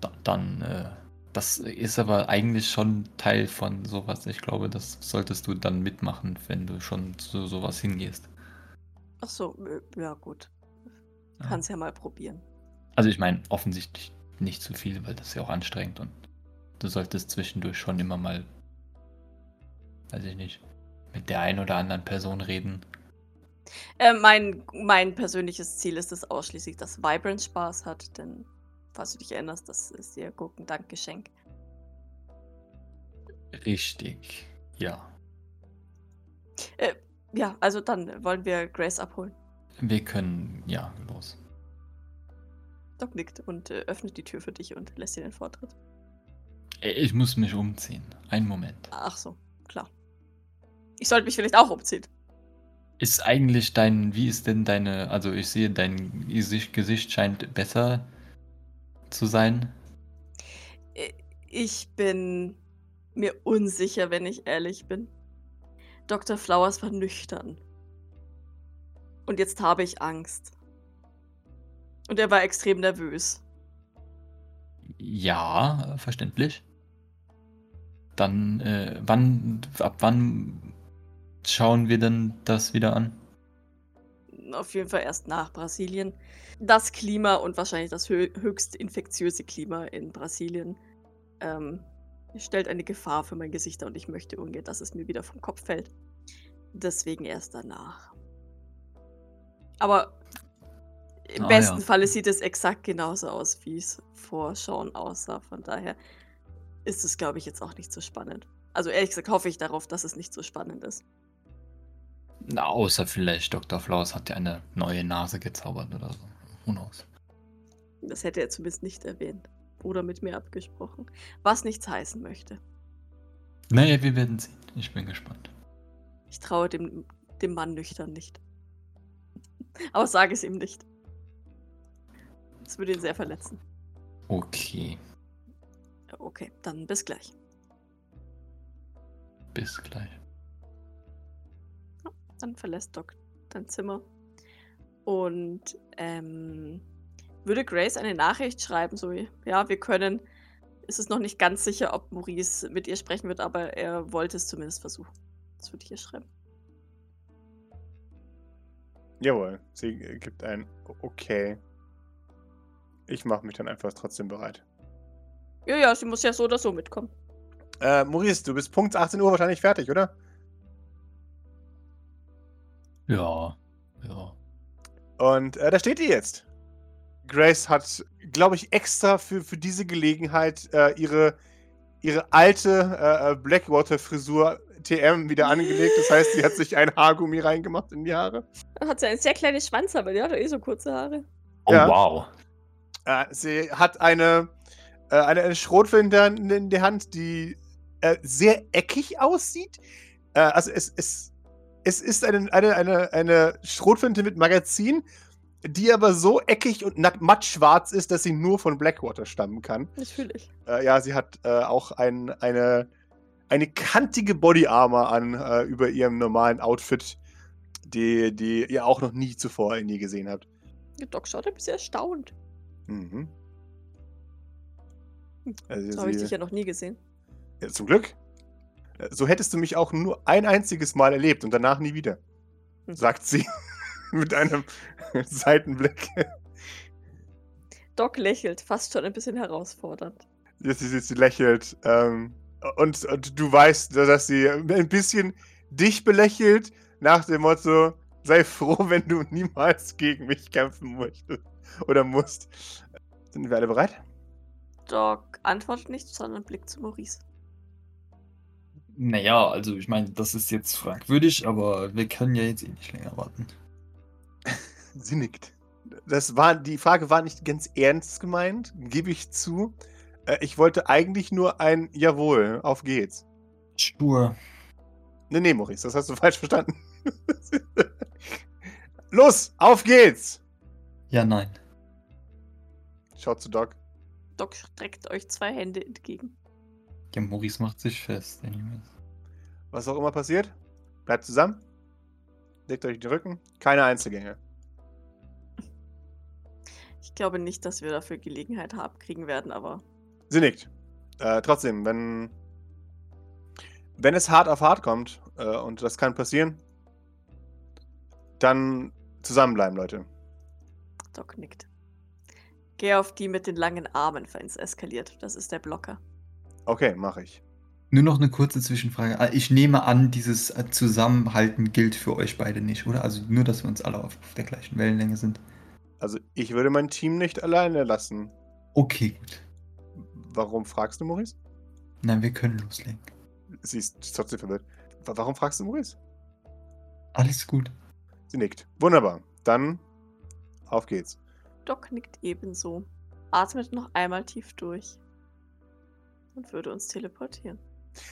Speaker 2: Da, dann, äh, das ist aber eigentlich schon Teil von sowas. Ich glaube, das solltest du dann mitmachen, wenn du schon zu sowas hingehst.
Speaker 3: Ach so, ja gut. Kannst ja. ja mal probieren.
Speaker 2: Also ich meine, offensichtlich nicht zu viel, weil das ist ja auch anstrengend und du solltest zwischendurch schon immer mal, weiß ich nicht, mit der einen oder anderen Person reden.
Speaker 3: Äh, mein, mein persönliches Ziel ist es ausschließlich, dass Vibrant Spaß hat, denn falls du dich erinnerst, das ist ihr Gurkendankgeschenk.
Speaker 2: Richtig, ja.
Speaker 3: Äh, ja, also dann wollen wir Grace abholen.
Speaker 2: Wir können, ja, los.
Speaker 3: Doc nickt und äh, öffnet die Tür für dich und lässt dir den Vortritt.
Speaker 2: Ich muss mich umziehen. Einen Moment.
Speaker 3: Ach so, klar. Ich sollte mich vielleicht auch umziehen.
Speaker 2: Ist eigentlich dein, wie ist denn deine, also ich sehe, dein Gesicht scheint besser zu sein.
Speaker 3: Ich bin mir unsicher, wenn ich ehrlich bin. Dr. Flowers war nüchtern. Und jetzt habe ich Angst. Und er war extrem nervös.
Speaker 2: Ja, verständlich. Dann, äh, wann, ab wann schauen wir denn das wieder an?
Speaker 3: Auf jeden Fall erst nach Brasilien. Das Klima und wahrscheinlich das hö höchst infektiöse Klima in Brasilien ähm, stellt eine Gefahr für mein Gesicht und ich möchte ungern, dass es mir wieder vom Kopf fällt. Deswegen erst danach. Aber im ah, besten ja. Falle sieht es exakt genauso aus, wie es vor Sean aussah. Von daher ist es, glaube ich, jetzt auch nicht so spannend. Also ehrlich gesagt hoffe ich darauf, dass es nicht so spannend ist.
Speaker 2: Na, außer vielleicht Dr. Flaus hat ja eine neue Nase gezaubert oder so. Who knows?
Speaker 3: Das hätte er zumindest nicht erwähnt. Oder mit mir abgesprochen. Was nichts heißen möchte.
Speaker 2: Naja, wir werden sehen. Ich bin gespannt.
Speaker 3: Ich traue dem, dem Mann nüchtern nicht. Aber sage es ihm nicht. Das würde ihn sehr verletzen.
Speaker 2: Okay.
Speaker 3: Okay, dann bis gleich.
Speaker 2: Bis gleich.
Speaker 3: Dann verlässt Doc dein Zimmer. Und ähm, würde Grace eine Nachricht schreiben, so wie, ja, wir können. Es ist noch nicht ganz sicher, ob Maurice mit ihr sprechen wird, aber er wollte es zumindest versuchen. Das würde ich ihr schreiben.
Speaker 1: Jawohl, sie gibt ein Okay. Ich mache mich dann einfach trotzdem bereit.
Speaker 3: Ja, ja, sie muss ja so oder so mitkommen.
Speaker 1: Äh, Maurice, du bist Punkt 18 Uhr wahrscheinlich fertig, oder?
Speaker 2: Ja, ja.
Speaker 1: Und äh, da steht die jetzt. Grace hat, glaube ich, extra für, für diese Gelegenheit äh, ihre, ihre alte äh, äh Blackwater-Frisur TM wieder angelegt. Das heißt, sie hat sich ein Haargummi reingemacht in die Haare.
Speaker 3: Hat sie einen sehr kleinen Schwanz, aber die hat eh so kurze Haare.
Speaker 2: Oh, ja. wow.
Speaker 1: Äh, sie hat eine, äh, eine, eine Schrotflinte in, in der Hand, die äh, sehr eckig aussieht. Äh, also es, es, es ist eine, eine, eine, eine Schrotflinte mit Magazin, die aber so eckig und matt schwarz ist, dass sie nur von Blackwater stammen kann.
Speaker 3: Natürlich.
Speaker 1: Äh, ja, sie hat äh, auch ein, eine eine kantige Body Armor an äh, über ihrem normalen Outfit, die, die ihr auch noch nie zuvor in ihr gesehen habt.
Speaker 3: Der Doc schaut ein bisschen erstaunt.
Speaker 1: Mhm.
Speaker 3: Hm, also so habe ich dich ja noch nie gesehen.
Speaker 1: Ja, zum Glück. So hättest du mich auch nur ein einziges Mal erlebt und danach nie wieder. Hm. Sagt sie mit einem Seitenblick.
Speaker 3: Doc lächelt, fast schon ein bisschen herausfordernd.
Speaker 1: Sie, sie, sie lächelt. Ähm, und, und du weißt, dass sie ein bisschen dich belächelt, nach dem Motto, sei froh, wenn du niemals gegen mich kämpfen möchtest oder musst. Sind wir alle bereit?
Speaker 3: Doc antwortet nicht, sondern blickt zu Maurice.
Speaker 2: Naja, also ich meine, das ist jetzt fragwürdig, aber wir können ja jetzt eh nicht länger warten.
Speaker 1: Sie nickt. Das war, die Frage war nicht ganz ernst gemeint, gebe ich zu. Äh, ich wollte eigentlich nur ein Jawohl, auf geht's.
Speaker 2: Spur.
Speaker 1: Nee, nee, Maurice, das hast du falsch verstanden. Los, auf geht's!
Speaker 2: Ja, nein.
Speaker 1: Schaut zu Doc.
Speaker 3: Doc streckt euch zwei Hände entgegen.
Speaker 2: Ja, Maurice macht sich fest. anyways.
Speaker 1: Was auch immer passiert, bleibt zusammen. Legt euch den Rücken. Keine Einzelgänge.
Speaker 3: Ich glaube nicht, dass wir dafür Gelegenheit haben kriegen werden, aber
Speaker 1: Sie nickt. Äh, trotzdem, wenn, wenn es hart auf hart kommt, äh, und das kann passieren, dann zusammenbleiben, Leute.
Speaker 3: Doc nickt. Geh auf die mit den langen Armen, wenn es eskaliert. Das ist der Blocker.
Speaker 1: Okay, mache ich.
Speaker 2: Nur noch eine kurze Zwischenfrage. Ah, Ich nehme an, dieses Zusammenhalten gilt für euch beide nicht, oder? Also nur, dass wir uns alle auf, auf der gleichen Wellenlänge sind.
Speaker 1: Also, ich würde mein Team nicht alleine lassen.
Speaker 2: Okay, gut.
Speaker 1: Warum fragst du, Maurice?
Speaker 2: Nein, wir können loslegen.
Speaker 1: Sie ist trotzdem verwirrt. Wa- Warum fragst du, Maurice?
Speaker 2: Alles gut.
Speaker 1: Sie nickt. Wunderbar. Dann auf geht's.
Speaker 3: Doc nickt ebenso. Atmet noch einmal tief durch. Und würde uns teleportieren.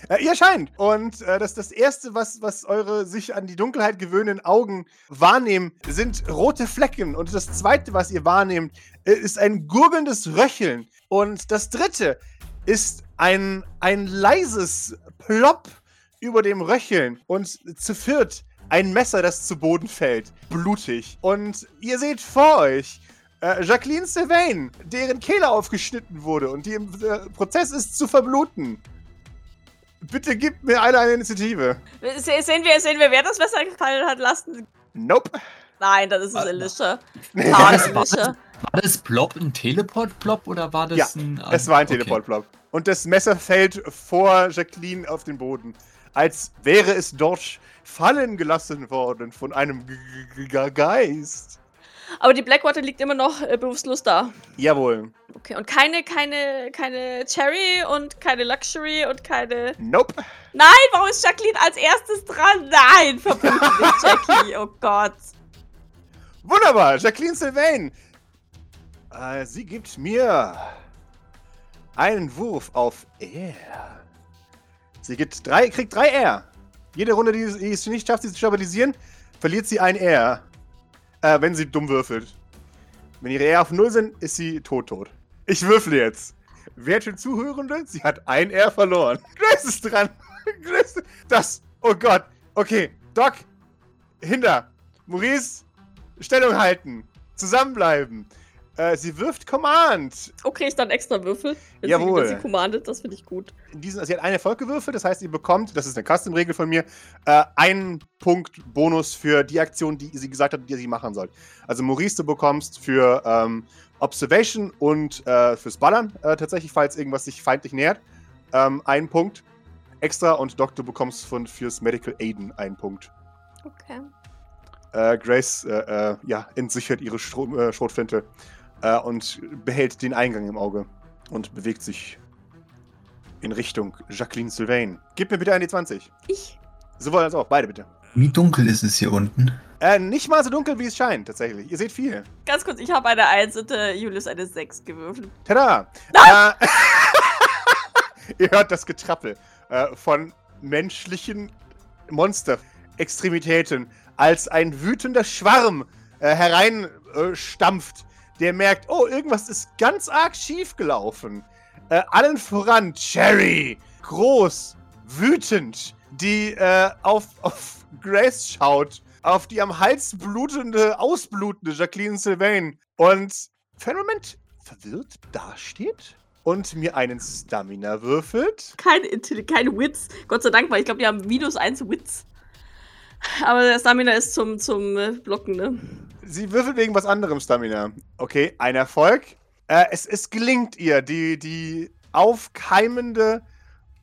Speaker 1: Äh, ihr erscheint. Und äh, das, das Erste, was, was eure sich an die Dunkelheit gewöhnenden Augen wahrnehmen, sind rote Flecken. Und das Zweite, was ihr wahrnehmt, äh, ist ein gurgelndes Röcheln. Und das Dritte ist ein, ein leises Plopp über dem Röcheln. Und zu viert ein Messer, das zu Boden fällt. Blutig. Und ihr seht vor euch äh, Jacqueline Sylvain, deren Kehle aufgeschnitten wurde und die im äh, Prozess ist zu verbluten. Bitte gib mir alle eine Initiative.
Speaker 3: Se sehen, wir, sehen wir, wer das Messer gefallen hat lassen?
Speaker 1: Nope.
Speaker 3: Nein, das ist. Alicia.
Speaker 2: War das, war, das, war das Plop ein Teleport-Plop oder war das
Speaker 1: Ja,
Speaker 2: ein.
Speaker 1: Es war ein
Speaker 2: okay.
Speaker 1: Teleport-Block. Und das Messer fällt vor Jacqueline auf den Boden. Als wäre es dort fallen gelassen worden von einem G G G Geist.
Speaker 3: Aber die Blackwater liegt immer noch äh, bewusstlos da.
Speaker 1: Jawohl.
Speaker 3: Okay, und keine, keine, keine Cherry und keine Luxury und keine.
Speaker 1: Nope.
Speaker 3: Nein, warum ist Jacqueline als erstes dran? Nein, verbluten nicht, Jackie. Oh Gott.
Speaker 1: Wunderbar. Jacqueline Sylvain. Äh, sie gibt mir einen Wurf auf R. Sie gibt drei, kriegt drei R. Jede Runde, die, die es nicht schafft, sie zu stabilisieren, verliert sie ein R. Äh, wenn sie dumm würfelt. Wenn ihre R auf null sind, ist sie tot tot. Ich würfle jetzt. Werte Zuhörende, sie hat ein R verloren. Grace ist dran. Grace, das. Oh Gott. Okay, Doc. Hinter. Maurice, Stellung halten. Zusammenbleiben. Äh, sie wirft Command.
Speaker 3: Okay, ich dann extra Würfel. Wenn
Speaker 1: Jawohl.
Speaker 3: Sie, wenn sie commandet, das finde ich gut.
Speaker 1: In diesen, sie hat eine Erfolg gewürfelt, das heißt, ihr bekommt, das ist eine Custom-Regel von mir, äh, einen Punkt Bonus für die Aktion, die sie gesagt hat, die sie machen soll. Also Maurice, du bekommst für ähm, Observation und äh, fürs Ballern äh, tatsächlich, falls irgendwas sich feindlich nähert, ähm, einen Punkt extra und Doc, du bekommst von, fürs Medical Aiden einen Punkt.
Speaker 3: Okay.
Speaker 1: Äh, Grace äh, ja, entsichert ihre Stro Schrotflinte äh, und behält den Eingang im Auge und bewegt sich in Richtung Jacqueline Sylvain. Gib mir bitte eine 20.
Speaker 3: Ich.
Speaker 1: Sowohl als auch, beide bitte.
Speaker 2: Wie dunkel ist es hier unten?
Speaker 1: Äh, nicht mal so dunkel, wie es scheint, tatsächlich. Ihr seht viel.
Speaker 3: Ganz kurz, ich habe eine 1 und äh, Julius eine 6 gewürfelt.
Speaker 1: Tada! Äh, ihr hört das Getrappel äh, von menschlichen Monster-Extremitäten, als ein wütender Schwarm äh, hereinstampft, der merkt, oh, irgendwas ist ganz arg schief gelaufen. Äh, allen voran Cherry, groß, wütend, die äh, auf, auf Grace schaut, auf die am Hals blutende, ausblutende Jacqueline Sylvain und für einen Moment verwirrt dasteht und mir einen Stamina würfelt.
Speaker 3: Kein, kein Witz. Gott sei Dank, weil ich glaube, die haben minus 1 Witz. Aber der Stamina ist zum, zum äh, Blocken, ne?
Speaker 1: Sie würfelt wegen was anderem Stamina. Okay, ein Erfolg. Äh, es, es gelingt ihr, die, die aufkeimende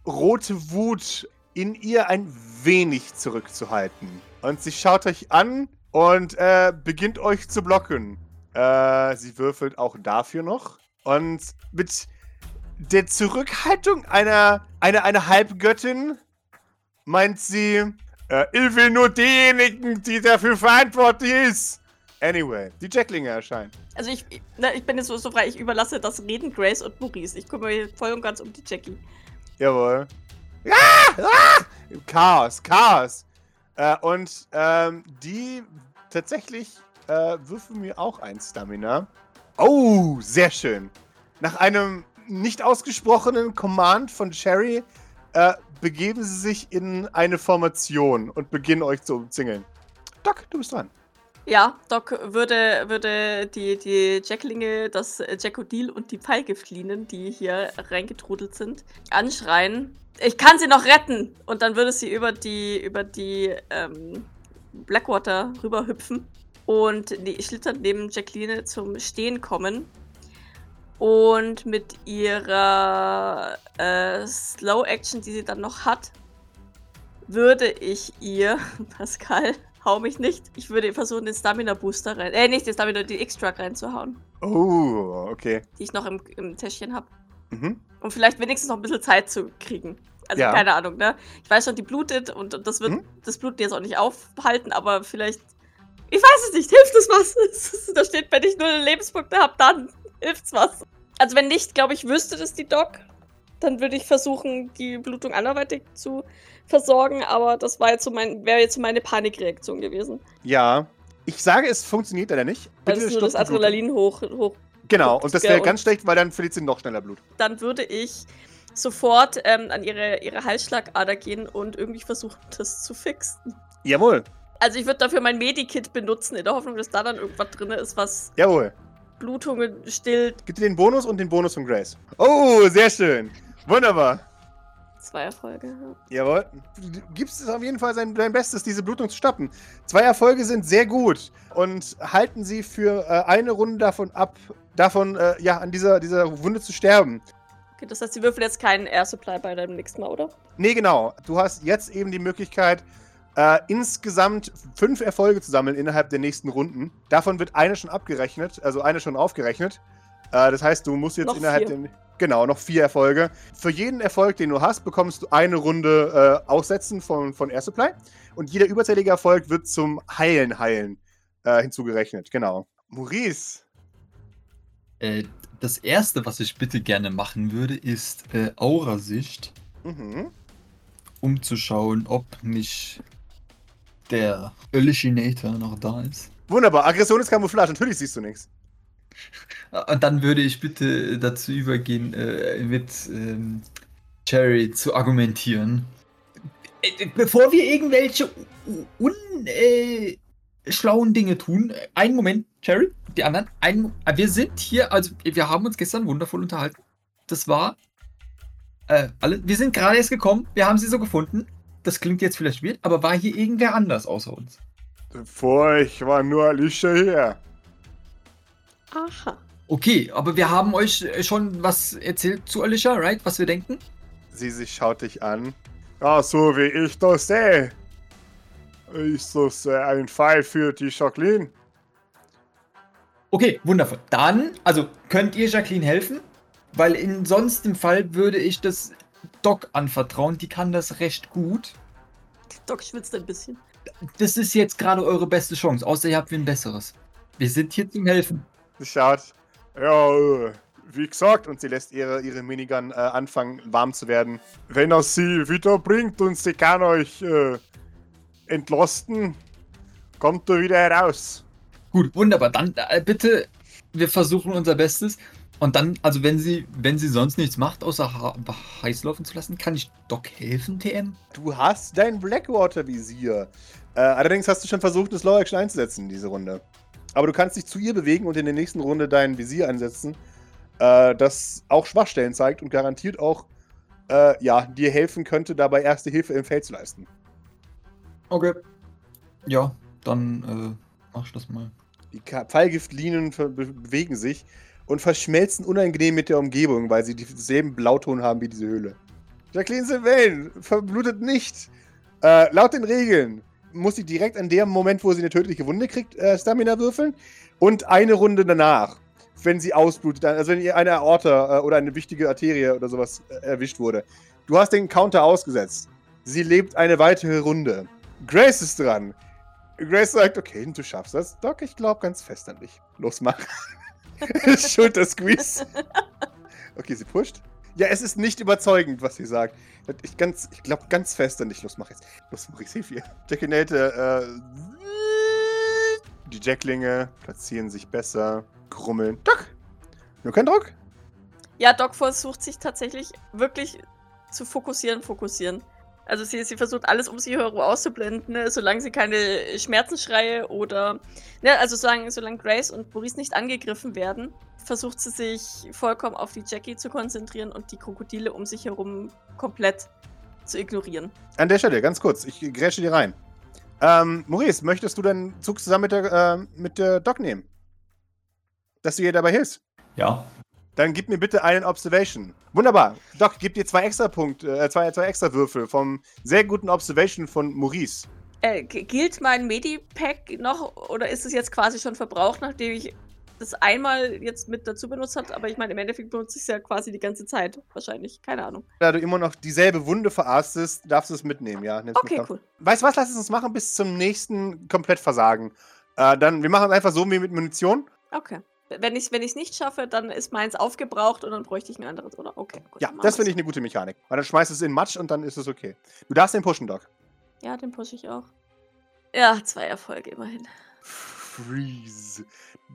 Speaker 1: rote Wut in ihr ein wenig zurückzuhalten. Und sie schaut euch an und äh, beginnt euch zu blocken. Äh, sie würfelt auch dafür noch. Und mit der Zurückhaltung einer, einer, einer Halbgöttin meint sie, ich will nur diejenigen, die dafür verantwortlich ist. Anyway, die Jacklinge erscheinen.
Speaker 3: Also ich, ich- ne, ich bin jetzt so, so frei, ich überlasse das Reden Grace und Maurice. Ich kümmere mich voll und ganz um die Jackie.
Speaker 1: Jawohl. Ah! Ah! Chaos, Chaos. Äh, und ähm, die tatsächlich äh, würfel mir auch ein Stamina. Oh, sehr schön. Nach einem nicht ausgesprochenen Command von Cherry äh, begeben sie sich in eine Formation und beginnen euch zu umzingeln. Doc, du bist dran.
Speaker 3: Ja, Doc würde, würde die, die Jacklinge, das Jackodil und die Pfeilgiftlinen, die hier reingetrudelt sind, anschreien. Ich kann sie noch retten! Und dann würde sie über die, über die ähm, Blackwater rüberhüpfen und schlitternd neben Jacqueline zum Stehen kommen. Und mit ihrer äh, Slow Action, die sie dann noch hat, würde ich ihr, Pascal, hau mich nicht. Ich würde versuchen, den Stamina Booster rein. Äh, nicht den Stamina, die X-Truck reinzuhauen.
Speaker 1: Oh, okay.
Speaker 3: Die ich noch im, im Täschchen habe.
Speaker 1: Mhm.
Speaker 3: Um vielleicht wenigstens noch ein bisschen Zeit zu kriegen. Also
Speaker 1: Ja.
Speaker 3: keine Ahnung, ne? Ich weiß schon, die blutet und das wird
Speaker 1: Mhm.
Speaker 3: das Blut jetzt auch nicht aufhalten, aber vielleicht. Ich weiß es nicht, hilft es was? Da steht, wenn ich null Lebenspunkte habe, dann hilft's was. Also wenn nicht, glaube ich, wüsste das die Doc. Dann würde ich versuchen, die Blutung anderweitig zu versorgen, aber das war jetzt so mein, wäre jetzt so meine Panikreaktion gewesen.
Speaker 1: Ja. Ich sage, es funktioniert leider nicht.
Speaker 3: Weil
Speaker 1: Bitte
Speaker 3: es nur das. Adrenalin hoch, hoch
Speaker 1: Genau, und das wäre ganz schlecht, weil dann verliert sie noch schneller Blut.
Speaker 3: dann würde ich sofort ähm, an ihre, ihre Halsschlagader gehen und irgendwie versuchen, das zu fixen.
Speaker 1: Jawohl,
Speaker 3: Also ich würde dafür mein Medikit benutzen, in der Hoffnung, dass da dann irgendwas drin ist, was
Speaker 1: jawohl.
Speaker 3: Blutungen stillt.
Speaker 1: Gib dir den Bonus und den Bonus von Grace. Oh, sehr schön. Wunderbar.
Speaker 3: Zwei Erfolge. Ja.
Speaker 1: Jawohl. Du gibst es auf jeden Fall sein, dein Bestes, diese Blutung zu stoppen. Zwei Erfolge sind sehr gut und halten sie für äh, eine Runde davon ab, davon, äh, ja, an dieser, dieser Wunde zu sterben.
Speaker 3: Okay, das heißt, sie würfeln jetzt keinen Air Supply bei deinem nächsten Mal, oder?
Speaker 1: Nee, genau. Du hast jetzt eben die Möglichkeit, äh, insgesamt fünf Erfolge zu sammeln innerhalb der nächsten Runden. Davon wird eine schon abgerechnet, also eine schon aufgerechnet. Äh, das heißt, du musst jetzt
Speaker 3: Noch
Speaker 1: innerhalb
Speaker 3: vier.
Speaker 1: der. Genau, noch vier Erfolge. Für jeden Erfolg, den du hast, bekommst du eine Runde äh, Aussetzen von, von Air Supply. Und jeder überzählige Erfolg wird zum Heilen, Heilen äh, hinzugerechnet. Genau. Maurice.
Speaker 2: Äh, das erste, was ich bitte gerne machen würde, ist äh, Aurasicht,
Speaker 1: Mhm.
Speaker 2: um zu schauen, ob nicht der Hallucinator noch da ist.
Speaker 1: Wunderbar. Aggression ist Camouflage. Natürlich siehst du nichts.
Speaker 2: Äh, Und dann würde ich bitte dazu übergehen, äh, mit ähm, Cherry zu argumentieren. Äh, Bevor wir irgendwelche unschlauen äh, Dinge tun, äh, einen Moment, Cherry, die anderen, ein, äh, wir sind hier, also wir haben uns gestern wundervoll unterhalten. Das war äh, alle, wir sind gerade erst gekommen, wir haben sie so gefunden. Das klingt jetzt vielleicht weird, aber war hier irgendwer anders außer uns?
Speaker 1: Vor euch war nur Alicia hier.
Speaker 3: Aha.
Speaker 2: Okay, aber wir haben euch äh, schon was erzählt zu Alicia, right? Was wir denken?
Speaker 1: Sie sich schaut dich an. Ja, so wie ich das sehe. Ist das äh, ein Fall für die Jacqueline?
Speaker 2: Okay, wundervoll. Dann, also könnt ihr Jacqueline helfen? Weil in sonst im Fall würde ich das Doc anvertrauen. Die kann das recht gut.
Speaker 3: Doc schwitzt ein bisschen.
Speaker 2: Das ist jetzt gerade eure beste Chance, außer ihr habt ein besseres. Wir sind hier zum Helfen.
Speaker 1: Sie schaut. Ja, äh, wie gesagt, und sie lässt ihre, ihre Minigun äh, anfangen, warm zu werden. Wenn er sie wiederbringt und sie kann euch äh, entlasten, kommt er wieder heraus.
Speaker 2: Gut, wunderbar. Dann äh, bitte, wir versuchen unser Bestes. Und dann, also wenn sie, wenn sie sonst nichts macht, außer ha heiß laufen zu lassen, kann ich Doc helfen, TM?
Speaker 1: Du hast dein Blackwater-Visier. Äh, allerdings hast du schon versucht, das Low Action einzusetzen in diese Runde. Aber du kannst dich zu ihr bewegen und in der nächsten Runde dein Visier einsetzen, äh, das auch Schwachstellen zeigt und garantiert auch äh, ja, dir helfen könnte, dabei erste Hilfe im Feld zu leisten.
Speaker 2: Okay. Ja, dann äh, mach ich das mal.
Speaker 1: Die Pfeilgiftlinien bewegen sich und verschmelzen unangenehm mit der Umgebung, weil sie denselben Blauton haben wie diese Höhle. Jacqueline Sylvain verblutet nicht. Äh, laut den Regeln muss sie direkt an dem Moment, wo sie eine tödliche Wunde kriegt, äh, Stamina würfeln. Und eine Runde danach, wenn sie ausblutet, also wenn ihr eine Aorta äh, oder eine wichtige Arterie oder sowas äh, erwischt wurde. Du hast den Counter ausgesetzt. Sie lebt eine weitere Runde. Grace ist dran. Grace sagt, okay, du schaffst das. Doc, ich glaube ganz fest an dich. Los, mach. Schulter-Squeeze. Okay, sie pusht. Ja, es ist nicht überzeugend, was sie sagt. Ich, ich glaube ganz fest an dich. Los, mach jetzt. Los, Maurice, hilf ihr. Jackinate, äh, Die Jacklinge platzieren sich besser, krummeln. Doc! Nur kein Druck?
Speaker 3: Ja, Doc versucht sich tatsächlich wirklich zu fokussieren, fokussieren. Also sie, sie versucht alles um sie herum auszublenden, ne, solange sie keine Schmerzensschreie oder, ne, also solange, solange Grace und Maurice nicht angegriffen werden, versucht sie sich vollkommen auf die Jackie zu konzentrieren und die Krokodile um sich herum komplett zu ignorieren.
Speaker 1: An der Stelle, ganz kurz, ich grätsche dir rein. Ähm, Maurice, möchtest du deinen Zug zusammen mit der, äh, mit der Doc nehmen? Dass du ihr dabei hilfst?
Speaker 2: Ja.
Speaker 1: Dann gib mir bitte einen Observation. Wunderbar. Doc, gib dir zwei extra Punkte, äh, zwei, zwei extra Würfel vom sehr guten Observation von Maurice.
Speaker 3: Äh, gilt mein Medipack noch oder ist es jetzt quasi schon verbraucht, nachdem ich das einmal jetzt mit dazu benutzt habe? Aber ich meine, im Endeffekt benutze ich es ja quasi die ganze Zeit. Wahrscheinlich. Keine Ahnung.
Speaker 1: Da du immer noch dieselbe Wunde verarztest, darfst du es mitnehmen, ja.
Speaker 3: Okay, cool.
Speaker 1: Weißt du was? Lass es uns machen bis zum nächsten Komplettversagen. Äh, dann, wir machen es einfach so wie mit Munition.
Speaker 3: Okay. Wenn ich es wenn ich's nicht schaffe, dann ist meins aufgebraucht und dann bräuchte ich ein anderes, oder? Okay, gut.
Speaker 1: Ja, das finde ich eine gute Mechanik. Weil dann schmeißt du es in Matsch und dann ist es okay. Du darfst den pushen, Doc.
Speaker 3: Ja, den pushe ich auch. Ja, zwei Erfolge immerhin.
Speaker 1: Freeze.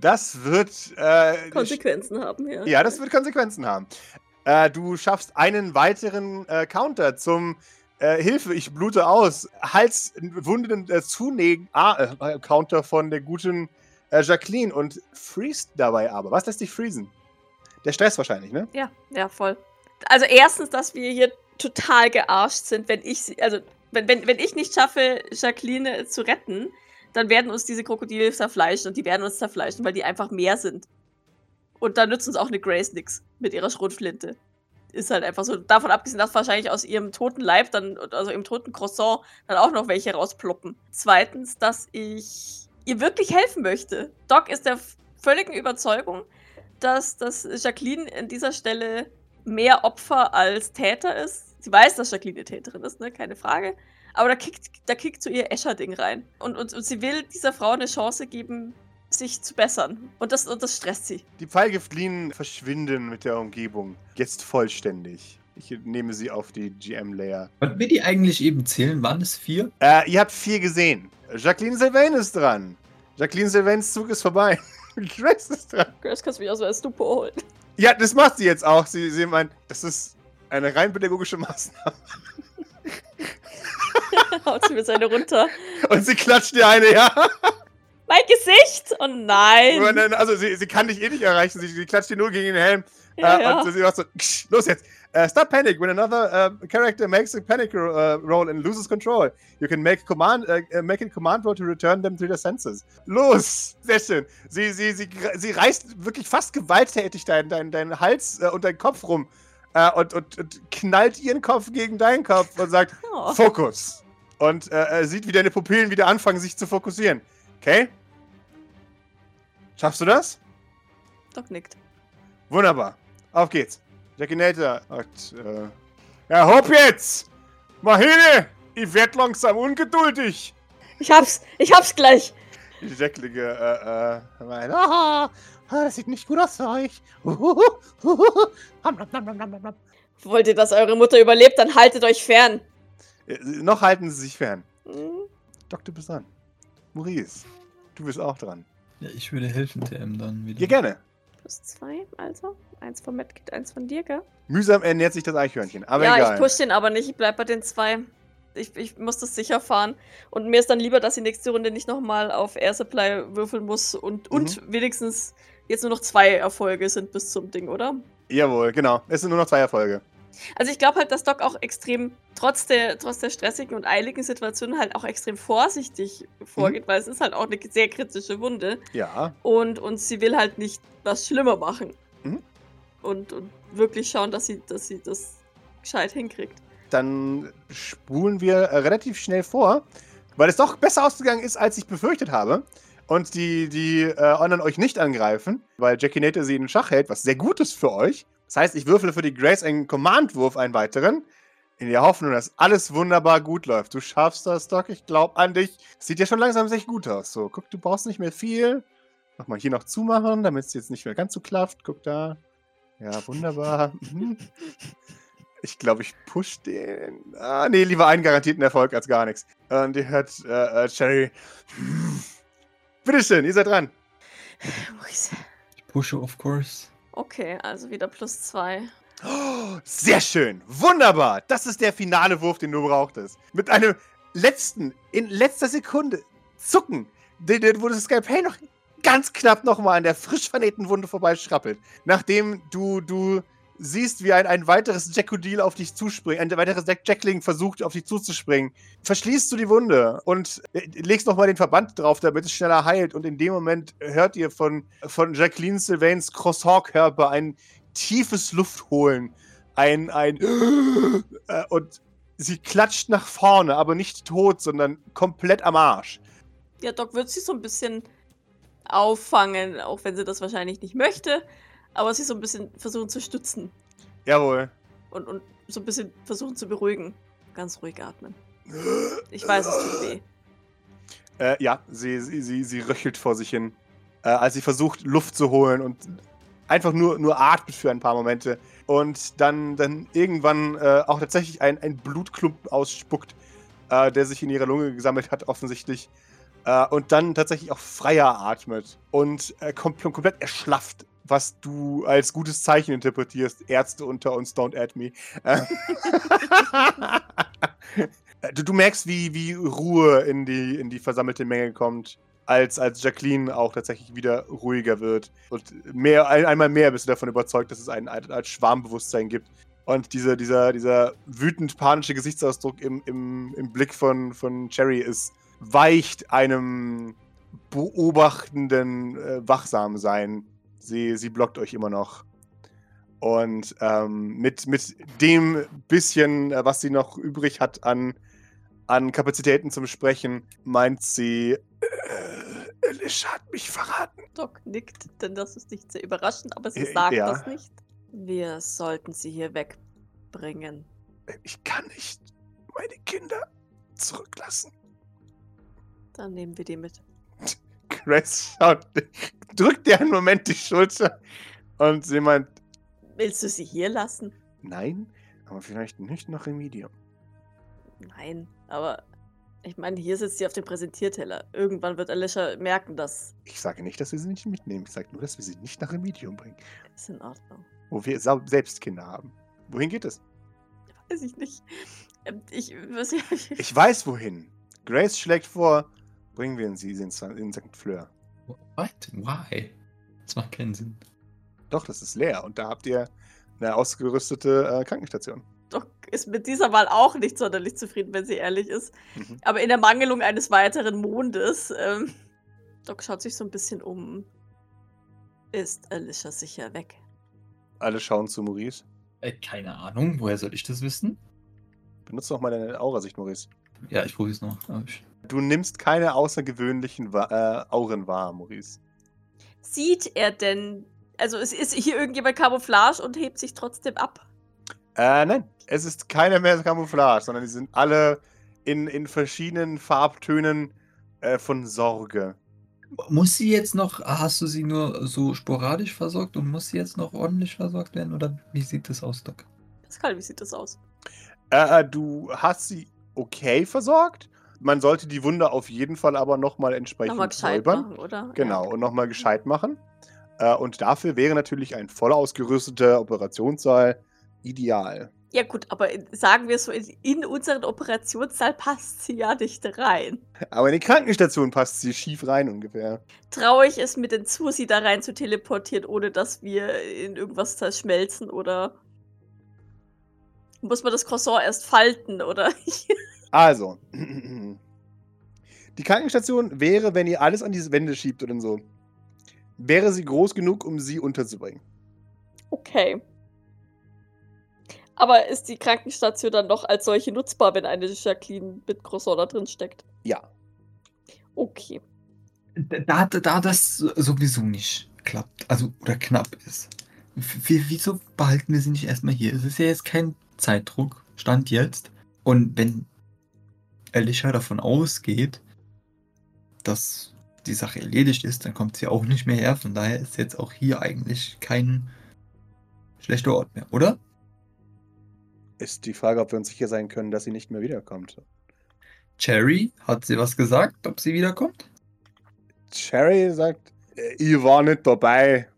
Speaker 1: Das wird. Äh,
Speaker 3: Konsequenzen haben, ja.
Speaker 1: Ja, das wird Konsequenzen haben. Äh, du schaffst einen weiteren äh, Counter zum äh, Hilfe, ich blute aus. Halswunden äh, zunägen. Ah, äh, Counter von der guten äh, Jacqueline und freest dabei aber. Was lässt dich freezen? Der Stress wahrscheinlich, ne?
Speaker 3: Ja, ja, voll. Also erstens, dass wir hier total gearscht sind, wenn ich sie, also wenn, wenn, wenn ich nicht schaffe, Jacqueline zu retten, dann werden uns diese Krokodile zerfleischen und die werden uns zerfleischen, weil die einfach mehr sind. Und dann nützt uns auch eine Grace nix mit ihrer Schrotflinte. Ist halt einfach so. Davon abgesehen, dass wahrscheinlich aus ihrem toten Leib, dann, also im toten Croissant, dann auch noch welche rausploppen. Zweitens, dass ich ihr wirklich helfen möchte. Doc ist der völligen Überzeugung, dass, dass Jacqueline an dieser Stelle mehr Opfer als Täter ist. Sie weiß, dass Jacqueline eine Täterin ist, ne? Keine Frage. Aber da kickt, da kickt so ihr Escher-Ding rein. Und, und, und sie will dieser Frau eine Chance geben, sich zu bessern. Und das, und das stresst sie.
Speaker 1: Die Pfeilgiftlinien verschwinden mit der Umgebung. Jetzt vollständig. Ich nehme sie auf die GM-Layer.
Speaker 2: Wollten wir die eigentlich eben zählen? Waren es vier?
Speaker 1: Äh, ihr habt vier gesehen. Jacqueline Sylvain ist dran. Jacqueline Sylvains Zug ist vorbei. Grace ist dran.
Speaker 3: Grace kannst du mich auch so als Dupo holen.
Speaker 1: Ja, das macht sie jetzt auch. Sie, sie meint, das ist eine rein pädagogische Maßnahme.
Speaker 3: Haut sie mir seine runter.
Speaker 1: Und sie klatscht dir eine, ja.
Speaker 3: Mein Gesicht! Oh nein!
Speaker 1: Also sie, sie kann dich eh nicht erreichen. Sie, sie klatscht dir nur gegen den Helm.
Speaker 3: Ja,
Speaker 1: äh,
Speaker 3: ja.
Speaker 1: Und sie macht so, "Ksch, los jetzt. Uh, stop panic. When another uh, character makes a panic uh, roll and loses control, you can make command, uh, uh, make a command roll to return them to their senses. Los! Sehr schön. Sie, sie, sie, sie reißt wirklich fast gewalttätig deinen dein, dein Hals äh, und deinen Kopf rum äh, und, und, und knallt ihren Kopf gegen deinen Kopf und sagt,
Speaker 3: Oh.
Speaker 1: Fokus. Und äh, sieht, wie deine Pupillen wieder anfangen, sich zu fokussieren. Okay? Schaffst du das?
Speaker 3: Doc nickt.
Speaker 1: Wunderbar. Auf geht's. Jackinator sagt, äh, ja, hopp jetzt! Mach hin! Ich werd langsam ungeduldig!
Speaker 3: Ich hab's! Ich hab's gleich!
Speaker 1: Die Jacklinge, äh, äh, meinen, ah, das sieht nicht gut aus für euch. Huhuhu, huhuhu, ham, nam, nam.
Speaker 3: Wollt ihr, dass eure Mutter überlebt, dann haltet euch fern.
Speaker 1: Äh, noch halten sie sich fern.
Speaker 3: Hm,
Speaker 1: Doktor, bist dran. Maurice, du bist auch dran.
Speaker 2: Ja, ich würde helfen, TM dann wieder.
Speaker 1: Ja, gerne.
Speaker 3: Plus zwei, also. Eins von Medkit, eins von dir, gell?
Speaker 1: Mühsam ernährt sich das Eichhörnchen, aber
Speaker 3: ja,
Speaker 1: egal.
Speaker 3: ich push den aber nicht. Ich bleib bei den zwei. Ich, ich muss das sicher fahren. Und mir ist dann lieber, dass die nächste Runde nicht nochmal auf Air Supply würfeln muss und,
Speaker 1: Mhm.
Speaker 3: und wenigstens jetzt nur noch zwei Erfolge sind bis zum Ding, oder?
Speaker 1: Jawohl, genau. Es sind nur noch zwei Erfolge.
Speaker 3: Also ich glaube halt, dass Doc auch extrem, trotz der, trotz der stressigen und eiligen Situation, halt auch extrem vorsichtig vorgeht, weil es ist halt auch eine sehr kritische Wunde.
Speaker 1: Ja.
Speaker 3: Und, und sie will halt nicht was schlimmer machen.
Speaker 1: Mhm.
Speaker 3: Und, und wirklich schauen, dass sie, dass sie das gescheit hinkriegt.
Speaker 1: Dann spulen wir äh, relativ schnell vor, weil es doch besser ausgegangen ist, als ich befürchtet habe. Und die, die äh, anderen euch nicht angreifen, weil Jackie Nater sie in Schach hält, was sehr gut ist für euch. Das heißt, ich würfele für die Grace einen Command-Wurf, einen weiteren, in der Hoffnung, dass alles wunderbar gut läuft. Du schaffst das, Doc, ich glaube an dich. Sieht ja schon langsam echt gut aus. So, guck, du brauchst nicht mehr viel. Mach mal hier noch zumachen, damit es jetzt nicht mehr ganz so klafft. Guck da. Ja, wunderbar. Mhm. Ich glaube, ich push den. Ah, nee, lieber einen garantierten Erfolg als gar nichts. Und ihr hört äh, äh, Cherry. Bitteschön, ihr seid dran.
Speaker 2: Ich pushe, of course.
Speaker 3: Okay, also wieder plus zwei.
Speaker 1: Oh, sehr schön. Wunderbar. Das ist der finale Wurf, den du brauchtest. Mit einem letzten, in letzter Sekunde zucken, wo das Skalpell noch ganz knapp nochmal an der frisch vernähten Wunde vorbeischrappelt. Nachdem du, du siehst, wie ein, ein weiteres Jackodil auf dich zuspringt, ein weiteres Jack Jackling versucht, auf dich zuzuspringen, verschließt du die Wunde und äh, legst nochmal den Verband drauf, damit es schneller heilt. Und in dem Moment hört ihr von, von Jacqueline Sylvains Crosshawk-Körper ein tiefes Luftholen, ein, ein äh, und sie klatscht nach vorne, aber nicht tot, sondern komplett am Arsch.
Speaker 3: Ja, Doc wird sie so ein bisschen auffangen, auch wenn sie das wahrscheinlich nicht möchte, aber sie so ein bisschen versuchen zu stützen
Speaker 1: Jawohl.
Speaker 3: und, und so ein bisschen versuchen zu beruhigen. Ganz ruhig atmen. Ich weiß, es tut weh.
Speaker 1: Äh, ja, sie, sie, sie, sie röchelt vor sich hin, äh, als sie versucht, Luft zu holen und einfach nur, nur atmet für ein paar Momente und dann, dann irgendwann äh, auch tatsächlich ein, ein Blutklumpen ausspuckt, äh, der sich in ihrer Lunge gesammelt hat, offensichtlich. Äh, und dann tatsächlich auch freier atmet und äh, kom komplett erschlafft, was du als gutes Zeichen interpretierst. Ärzte unter uns, don't add me. Äh, du, du merkst, wie, wie Ruhe in die, in die versammelte Menge kommt, als, als Jacqueline auch tatsächlich wieder ruhiger wird. Und mehr, ein, einmal mehr bist du davon überzeugt, dass es ein, ein, ein Schwarmbewusstsein gibt. Und diese, dieser, dieser wütend panische Gesichtsausdruck im, im, im Blick von, von Cherry ist, weicht einem beobachtenden äh, Wachsamsein. Sie, sie blockt euch immer noch. Und ähm, mit, mit dem bisschen, äh, was sie noch übrig hat an, an Kapazitäten zum Sprechen, meint sie, äh, Alicia hat mich verraten.
Speaker 3: Doc nickt, denn das ist nicht sehr überraschend, aber sie
Speaker 1: Äh,
Speaker 3: sagt
Speaker 1: ja.
Speaker 3: das nicht. Wir sollten sie hier wegbringen.
Speaker 1: Ich kann nicht meine Kinder zurücklassen.
Speaker 3: Dann nehmen wir die mit.
Speaker 1: Grace schaut, drückt dir einen Moment die Schulter und sie meint,
Speaker 3: Willst du sie hier lassen?
Speaker 1: nein, aber vielleicht nicht nach Remedium.
Speaker 3: Nein, aber ich meine, hier sitzt sie auf dem Präsentierteller. Irgendwann wird Alicia merken, dass
Speaker 1: Ich sage nicht, dass wir sie nicht mitnehmen. Ich sage nur, dass wir sie nicht nach Remedium bringen,
Speaker 3: ist in Ordnung.
Speaker 1: wo wir selbst Kinder haben. Wohin geht es?
Speaker 3: Weiß ich nicht. Ähm, Ich, was, Ich
Speaker 1: weiß wohin. Grace schlägt vor, bringen wir sie in, in St. Fleur.
Speaker 2: What? Why? Das macht keinen Sinn.
Speaker 1: Doch, das ist leer und da habt ihr eine ausgerüstete äh, Krankenstation.
Speaker 3: Doc ist mit dieser Wahl auch nicht sonderlich zufrieden, wenn sie ehrlich ist.
Speaker 1: Mhm.
Speaker 3: Aber in der Mangelung eines weiteren Mondes, ähm, Doc schaut sich so ein bisschen um. Ist Alicia sicher weg?
Speaker 1: Alle schauen zu Maurice.
Speaker 2: Äh, keine Ahnung, woher soll ich das wissen?
Speaker 1: Benutze doch mal deine Aurasicht, Maurice.
Speaker 2: Ja, ich probier's noch. aber ich-
Speaker 1: Du nimmst keine außergewöhnlichen äh, Auren wahr, Maurice.
Speaker 3: Sieht er denn. Also, es ist hier irgendjemand Camouflage und hebt sich trotzdem ab?
Speaker 1: Äh, nein. Es ist keine mehr Camouflage, sondern die sind alle in, in verschiedenen Farbtönen äh, von Sorge.
Speaker 2: Muss sie jetzt noch, hast du sie nur so sporadisch versorgt und muss sie jetzt noch ordentlich versorgt werden? Oder wie sieht das aus, Doc?
Speaker 3: Pascal, wie sieht das aus?
Speaker 1: Äh, äh, du hast sie okay versorgt. Man sollte die Wunde auf jeden Fall aber nochmal entsprechend
Speaker 3: gescheit
Speaker 1: säubern.
Speaker 3: machen, oder?
Speaker 1: Genau,
Speaker 3: Ja.
Speaker 1: und nochmal gescheit machen. Äh, und dafür wäre natürlich ein voll ausgerüsteter Operationssaal ideal.
Speaker 3: Ja, gut, aber in, sagen wir es so, in, in unseren Operationssaal passt sie ja nicht rein.
Speaker 1: Aber in die Krankenstation passt sie schief rein ungefähr.
Speaker 3: Traue ich es mir denn zu, sie da rein zu teleportieren, ohne dass wir in irgendwas zerschmelzen oder muss man das Croissant erst falten oder?
Speaker 1: Also, die Krankenstation wäre, wenn ihr alles an diese Wände schiebt oder so, wäre sie groß genug, um sie unterzubringen.
Speaker 3: okay. Aber ist die Krankenstation dann noch als solche nutzbar, wenn eine Jacqueline mit Croissant da drin steckt?
Speaker 1: Ja.
Speaker 3: Okay.
Speaker 2: Da, da, da das sowieso nicht klappt, also oder knapp ist. W wieso behalten wir sie nicht erstmal hier? Es ist ja jetzt kein Zeitdruck, Stand jetzt. Und wenn Alicia davon ausgeht, dass die Sache erledigt ist, dann kommt sie auch nicht mehr her. Von daher ist jetzt auch hier eigentlich kein schlechter Ort mehr, oder?
Speaker 1: Ist die Frage, ob wir uns sicher sein können, dass sie nicht mehr wiederkommt.
Speaker 2: Cherry, hat sie was gesagt, ob sie wiederkommt?
Speaker 1: Cherry sagt, äh, ich war nicht dabei.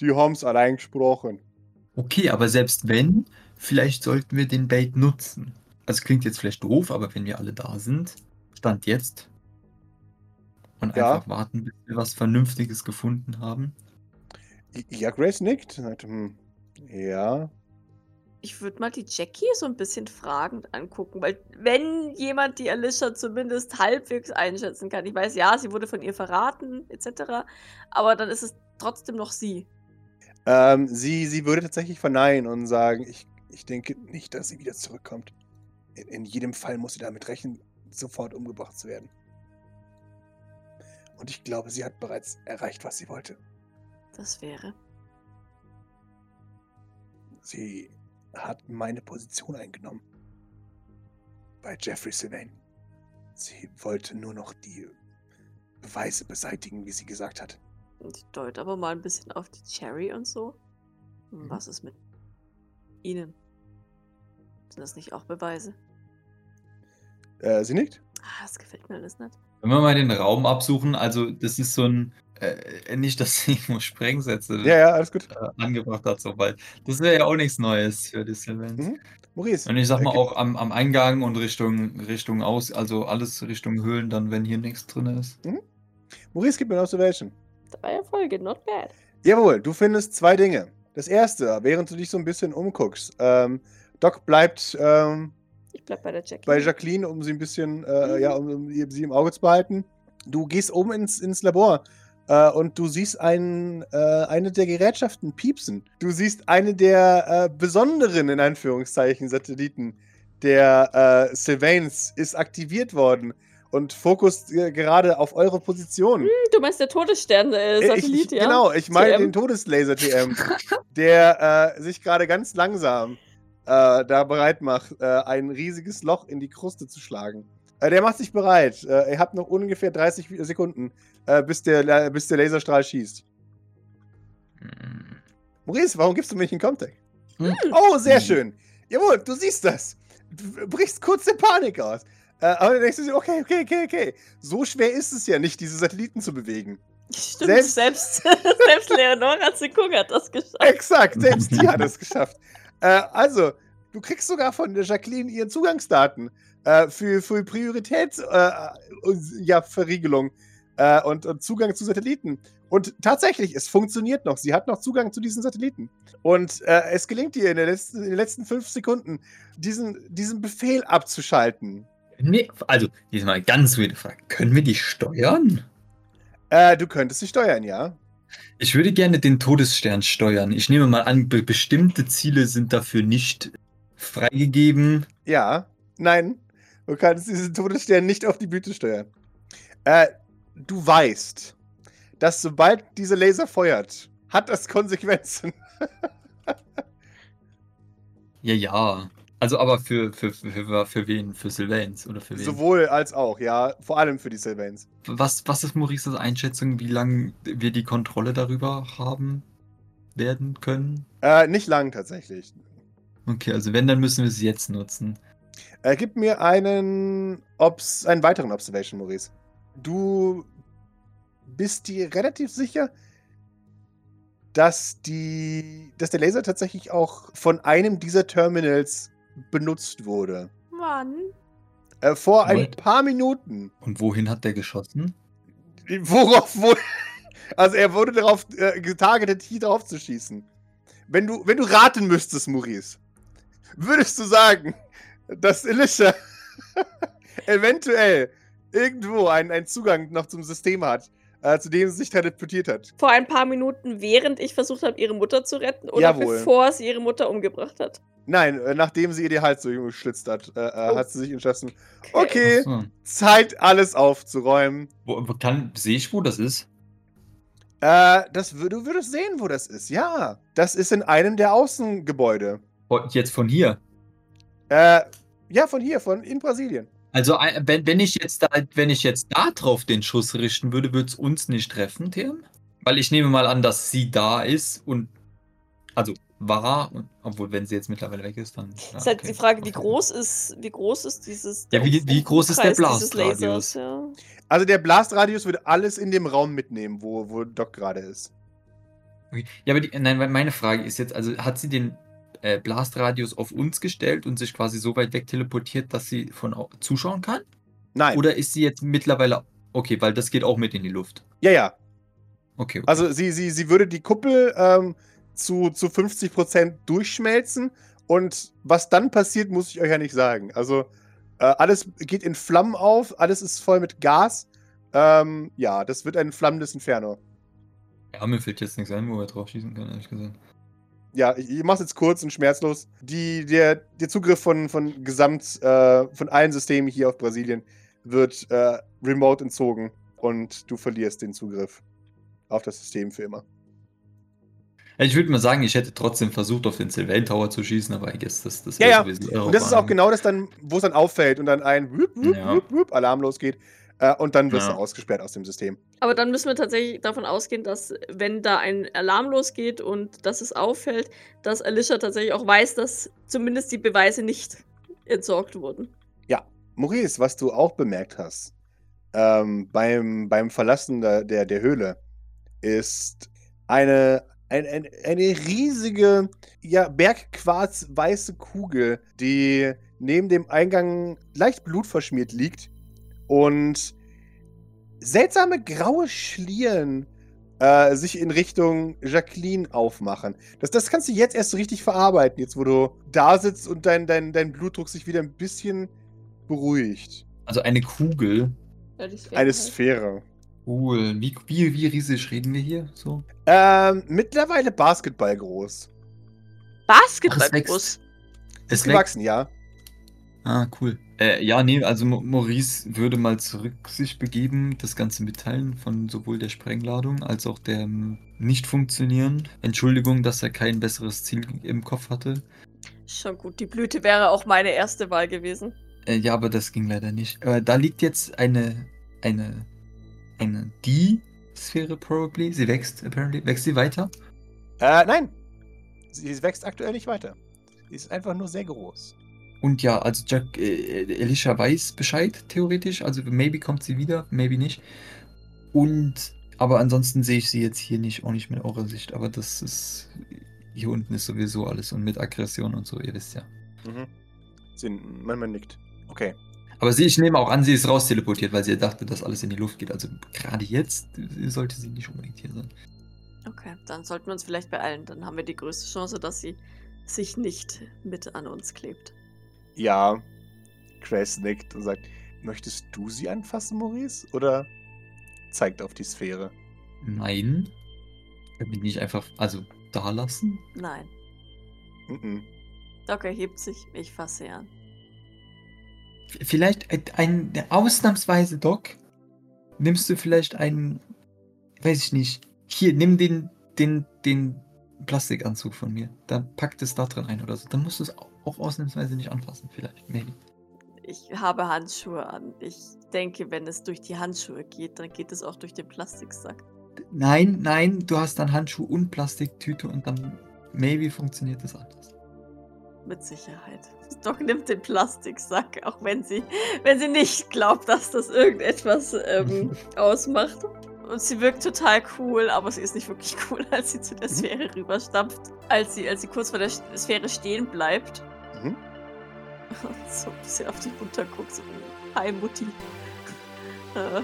Speaker 1: Die haben's allein gesprochen.
Speaker 2: Okay, aber selbst wenn, vielleicht sollten wir den Bait nutzen. Also klingt jetzt vielleicht doof, aber wenn wir alle da sind, Stand jetzt. Und
Speaker 1: Ja.
Speaker 2: einfach warten, bis wir was Vernünftiges gefunden haben.
Speaker 1: Ja, Grace nickt. Sagt, hm, ja.
Speaker 3: Ich würde mal die Jackie so ein bisschen fragend angucken, weil wenn jemand die Alicia zumindest halbwegs einschätzen kann, ich weiß, ja, sie wurde von ihr verraten, etc., aber dann ist es trotzdem noch sie.
Speaker 1: Ähm, sie, sie würde tatsächlich verneinen und sagen, ich, ich denke nicht, dass sie wieder zurückkommt. In, in jedem Fall muss sie damit rechnen, sofort umgebracht zu werden. Und ich glaube, sie hat bereits erreicht, was sie wollte.
Speaker 3: Das wäre.
Speaker 1: Sie hat meine Position eingenommen. Bei Jeffrey Sylvain. Sie wollte nur noch die Beweise beseitigen, wie sie gesagt hat.
Speaker 3: Ich deute aber mal ein bisschen auf die Cherry und so.
Speaker 1: Mhm.
Speaker 3: Was ist mit ihnen? Sind das nicht auch Beweise?
Speaker 1: Äh, sie nickt?
Speaker 3: Ah, das gefällt mir alles nicht.
Speaker 2: Wenn wir mal den Raum absuchen, also das ist so ein, äh, nicht, dass sie irgendwo Sprengsätze
Speaker 1: Ja, ja, alles gut.
Speaker 2: äh, angebracht hat, so weil das wäre ja auch nichts Neues für die Sylvans.
Speaker 1: Mhm. Maurice.
Speaker 2: Und ich sag
Speaker 1: äh,
Speaker 2: mal auch am, am Eingang und Richtung, Richtung aus, also alles Richtung Höhlen, dann wenn hier nichts drin ist.
Speaker 1: Maurice, gib mir eine Observation.
Speaker 3: Drei Erfolge, not bad.
Speaker 1: Jawohl, du findest zwei Dinge. Das erste, während du dich so ein bisschen umguckst, ähm, Doc bleibt ähm,
Speaker 3: Ich bleib bei der Jackie.
Speaker 1: bei Jacqueline, um sie ein bisschen, äh,
Speaker 3: Mhm.
Speaker 1: ja, um, um sie im Auge zu behalten. Du gehst oben ins, ins Labor äh, und du siehst einen, äh, eine der Gerätschaften piepsen. Du siehst eine der äh, besonderen, in Anführungszeichen, Satelliten der äh, Sylvains ist aktiviert worden und fokussiert äh, gerade auf eure Position.
Speaker 3: Hm, du meinst der Todesstern, äh,
Speaker 1: Äh,
Speaker 3: ja?
Speaker 1: Genau, ich meine den Todeslaser TM, der äh, sich gerade ganz langsam äh, da bereit macht, äh, ein riesiges Loch in die Kruste zu schlagen. Äh, der macht sich bereit. Äh, ihr habt noch ungefähr 30 Sekunden, äh, bis, der, bis der Laserstrahl schießt.
Speaker 2: Hm.
Speaker 1: Maurice, warum gibst du mir nicht einen Contact?
Speaker 2: Hm.
Speaker 1: Oh, sehr
Speaker 2: Hm.
Speaker 1: schön. Jawohl, du siehst das. Du brichst kurz der Panik aus. Äh, aber dann denkst du dir, okay, okay, okay, okay. So schwer ist es ja nicht, diese Satelliten zu bewegen.
Speaker 3: Stimmt,
Speaker 1: Selbst-
Speaker 3: selbst, selbst, Leonora Zikung hat das geschafft.
Speaker 1: Exakt, selbst die hat es geschafft. Äh, also, du kriegst sogar von Jacqueline ihren Zugangsdaten äh, für, für Prioritätsverriegelung äh, ja, äh, und, und Zugang zu Satelliten. Und tatsächlich, es funktioniert noch. Sie hat noch Zugang zu diesen Satelliten. Und äh, es gelingt ihr in, letzten, in den letzten fünf Sekunden, diesen, diesen Befehl abzuschalten.
Speaker 2: Nee, also, diesmal ganz weirde Frage. Können wir die steuern?
Speaker 1: Äh, du könntest sie steuern, ja.
Speaker 2: Ich würde gerne den Todesstern steuern. Ich nehme mal an, be bestimmte Ziele sind dafür nicht freigegeben.
Speaker 1: Ja. Nein, du kannst diesen Todesstern nicht auf die Blüte steuern. Äh, du weißt, dass sobald dieser Laser feuert, hat das Konsequenzen.
Speaker 2: Ja, ja. Also aber für, für, für, für, wen? Für Sylvains oder für wen?
Speaker 1: Sowohl als auch, ja. Vor allem für die Sylvains.
Speaker 2: Was, was ist Maurices Einschätzung, wie lange wir die Kontrolle darüber haben werden können?
Speaker 1: Äh, nicht lang tatsächlich.
Speaker 2: Okay, also wenn, dann müssen wir es jetzt nutzen.
Speaker 1: Äh, gib mir einen, Obs einen weiteren Observation, Maurice. Du bist dir relativ sicher, dass, die, dass der Laser tatsächlich auch von einem dieser Terminals benutzt wurde.
Speaker 3: Mann.
Speaker 1: Äh, vor ein
Speaker 2: What?
Speaker 1: paar Minuten.
Speaker 2: Und wohin hat der geschossen?
Speaker 1: Worauf wohl? Also er wurde darauf äh, getargetet, hier drauf zu schießen. Wenn du, wenn du raten müsstest, Maurice, würdest du sagen, dass Elisha eventuell irgendwo einen, einen Zugang noch zum System hat, äh, zu dem sie sich teleportiert hat?
Speaker 3: Vor ein paar Minuten, während ich versucht habe, ihre Mutter zu retten oder
Speaker 1: Jawohl.
Speaker 3: bevor sie ihre Mutter umgebracht hat.
Speaker 1: Nein, äh, nachdem sie ihr die Hals so geschlitzt hat, äh, äh,
Speaker 3: Oh.
Speaker 1: hat sie sich entschlossen, okay,
Speaker 2: so.
Speaker 1: Zeit, alles aufzuräumen.
Speaker 2: Wo, kann, sehe ich, wo das ist?
Speaker 1: Äh, das, du würdest sehen, wo das ist. Ja, das ist in einem der Außengebäude.
Speaker 2: Jetzt von hier.
Speaker 1: Äh, ja, von hier, von in Brasilien.
Speaker 2: Also ein- wenn, wenn ich jetzt da, wenn ich jetzt da drauf den Schuss richten würde, würde es uns nicht treffen, Tim? Weil ich nehme mal an, dass sie da ist und also war, und, obwohl wenn sie jetzt mittlerweile weg ist, dann.
Speaker 3: Ja, ist halt okay. die Frage, wie groß ist, wie groß ist dieses.
Speaker 2: Ja, wie, wie groß ist der Blastradius?
Speaker 1: Ja. Also der Blastradius würde alles in dem Raum mitnehmen, wo, wo Doc gerade ist.
Speaker 2: Okay. Ja, aber die, nein, meine Frage ist jetzt, also hat sie den äh, Blastradius auf uns gestellt und sich quasi so weit weg teleportiert, dass sie von zuschauen kann?
Speaker 1: Nein.
Speaker 2: Oder ist sie jetzt mittlerweile. Okay, weil das geht auch mit in die Luft.
Speaker 1: Ja, ja.
Speaker 2: Okay. okay.
Speaker 1: Also sie, sie, sie würde die Kuppel ähm, zu, zu 50% durchschmelzen und was dann passiert, muss ich euch ja nicht sagen. Also äh, alles geht in Flammen auf, alles ist voll mit Gas. Ähm, ja, das wird ein flammendes Inferno.
Speaker 2: Ja, mir fällt jetzt nichts ein, wo wir drauf schießen können, ehrlich gesagt.
Speaker 1: Ja, ich, ich mach's jetzt kurz und schmerzlos. Die, der, der Zugriff von, von Gesamt, äh, von allen Systemen hier auf Brasilien wird äh, remote entzogen und du verlierst den Zugriff auf das System für immer.
Speaker 2: Ich würde mal sagen, ich hätte trotzdem versucht, auf den Sylvain Tower zu schießen, aber ich guess, das, das
Speaker 1: ja, ja. Und das ist auch genau das dann, wo es dann auffällt und dann ein wup, wup, ja. wup, Alarm losgeht. Äh, und dann wirst ja. du ausgesperrt aus dem System.
Speaker 3: Aber dann müssen wir tatsächlich davon ausgehen, dass, wenn da ein Alarm losgeht und dass es auffällt, dass Alicia tatsächlich auch weiß, dass zumindest die Beweise nicht entsorgt wurden.
Speaker 1: Ja, Maurice, was du auch bemerkt hast, ähm, beim, beim Verlassen der, der, der Höhle, ist eine, ein, ein, eine riesige, ja, bergquarz-weiße Kugel, die neben dem Eingang leicht blutverschmiert liegt und seltsame graue Schlieren äh, sich in Richtung Jacqueline aufmachen. Das, das kannst du jetzt erst so richtig verarbeiten, jetzt wo du da sitzt und dein, dein, dein Blutdruck sich wieder ein bisschen beruhigt.
Speaker 2: Also eine Kugel.
Speaker 1: Ja, Sphäre eine halt. Sphäre.
Speaker 2: Cool. Wie, wie, wie riesig reden wir hier? So?
Speaker 1: Ähm, mittlerweile Basketball groß.
Speaker 3: Basketball Ach, groß?
Speaker 1: Es ist gewachsen, ja.
Speaker 2: Ah, cool. Äh, ja, nee, also Maurice würde mal zurück sich begeben, das Ganze mitteilen von sowohl der Sprengladung als auch dem Nicht-Funktionieren. Entschuldigung, dass er kein besseres Ziel im Kopf hatte.
Speaker 3: Schon gut, die Blüte wäre auch meine erste Wahl gewesen.
Speaker 2: Äh, ja, aber das ging leider nicht. Äh, da liegt jetzt eine, eine eine Die-Sphäre, probably. Sie wächst, apparently. Wächst sie weiter?
Speaker 1: Äh, nein. Sie wächst aktuell nicht weiter. Sie ist einfach nur sehr groß.
Speaker 2: Und ja, also Jack, äh, Elisha weiß Bescheid, theoretisch. Also maybe kommt sie wieder, maybe nicht. Und, aber ansonsten sehe ich sie jetzt hier nicht, auch nicht mit eurer Sicht. Aber das ist, hier unten ist sowieso alles und mit Aggression und so, ihr wisst ja.
Speaker 1: Mhm. Sie, man nickt. Okay.
Speaker 2: Aber sie, ich nehme auch an, sie ist raus teleportiert, weil sie dachte, dass alles in die Luft geht. Also gerade jetzt sollte sie nicht unbedingt hier sein.
Speaker 3: Okay, dann sollten wir uns vielleicht beeilen. Dann haben wir die größte Chance, dass sie sich nicht mit an uns klebt.
Speaker 1: Ja, Grace nickt und sagt, möchtest du sie anfassen, Maurice? Oder zeigt auf die Sphäre?
Speaker 2: Nein. Können wir nicht einfach, also da lassen?
Speaker 3: Nein.
Speaker 1: Mm -mm.
Speaker 3: Doc erhebt sich, ich fasse an.
Speaker 2: Vielleicht ein, ein ausnahmsweise, Doc, nimmst du vielleicht einen, weiß ich nicht, hier, nimm den, den, den Plastikanzug von mir. Dann packt es da drin ein oder so. Dann musst du es auch, ausnahmsweise nicht anfassen, vielleicht. Maybe.
Speaker 3: Ich habe Handschuhe an. Ich denke, wenn es durch die Handschuhe geht, dann geht es auch durch den Plastiksack.
Speaker 2: Nein, nein, du hast dann Handschuh und Plastiktüte und dann maybe funktioniert das anders.
Speaker 3: Mit Sicherheit. Doc nimmt den Plastiksack, auch wenn sie, wenn sie nicht glaubt, dass das irgendetwas ähm, ausmacht. Und sie wirkt total cool, aber sie ist nicht wirklich cool, als sie zu der mhm. Sphäre rüberstampft. Als sie, als sie kurz vor der Sphäre stehen bleibt. Mhm. Und so ein bisschen auf die runter guckt. So, Hi Mutti. Äh,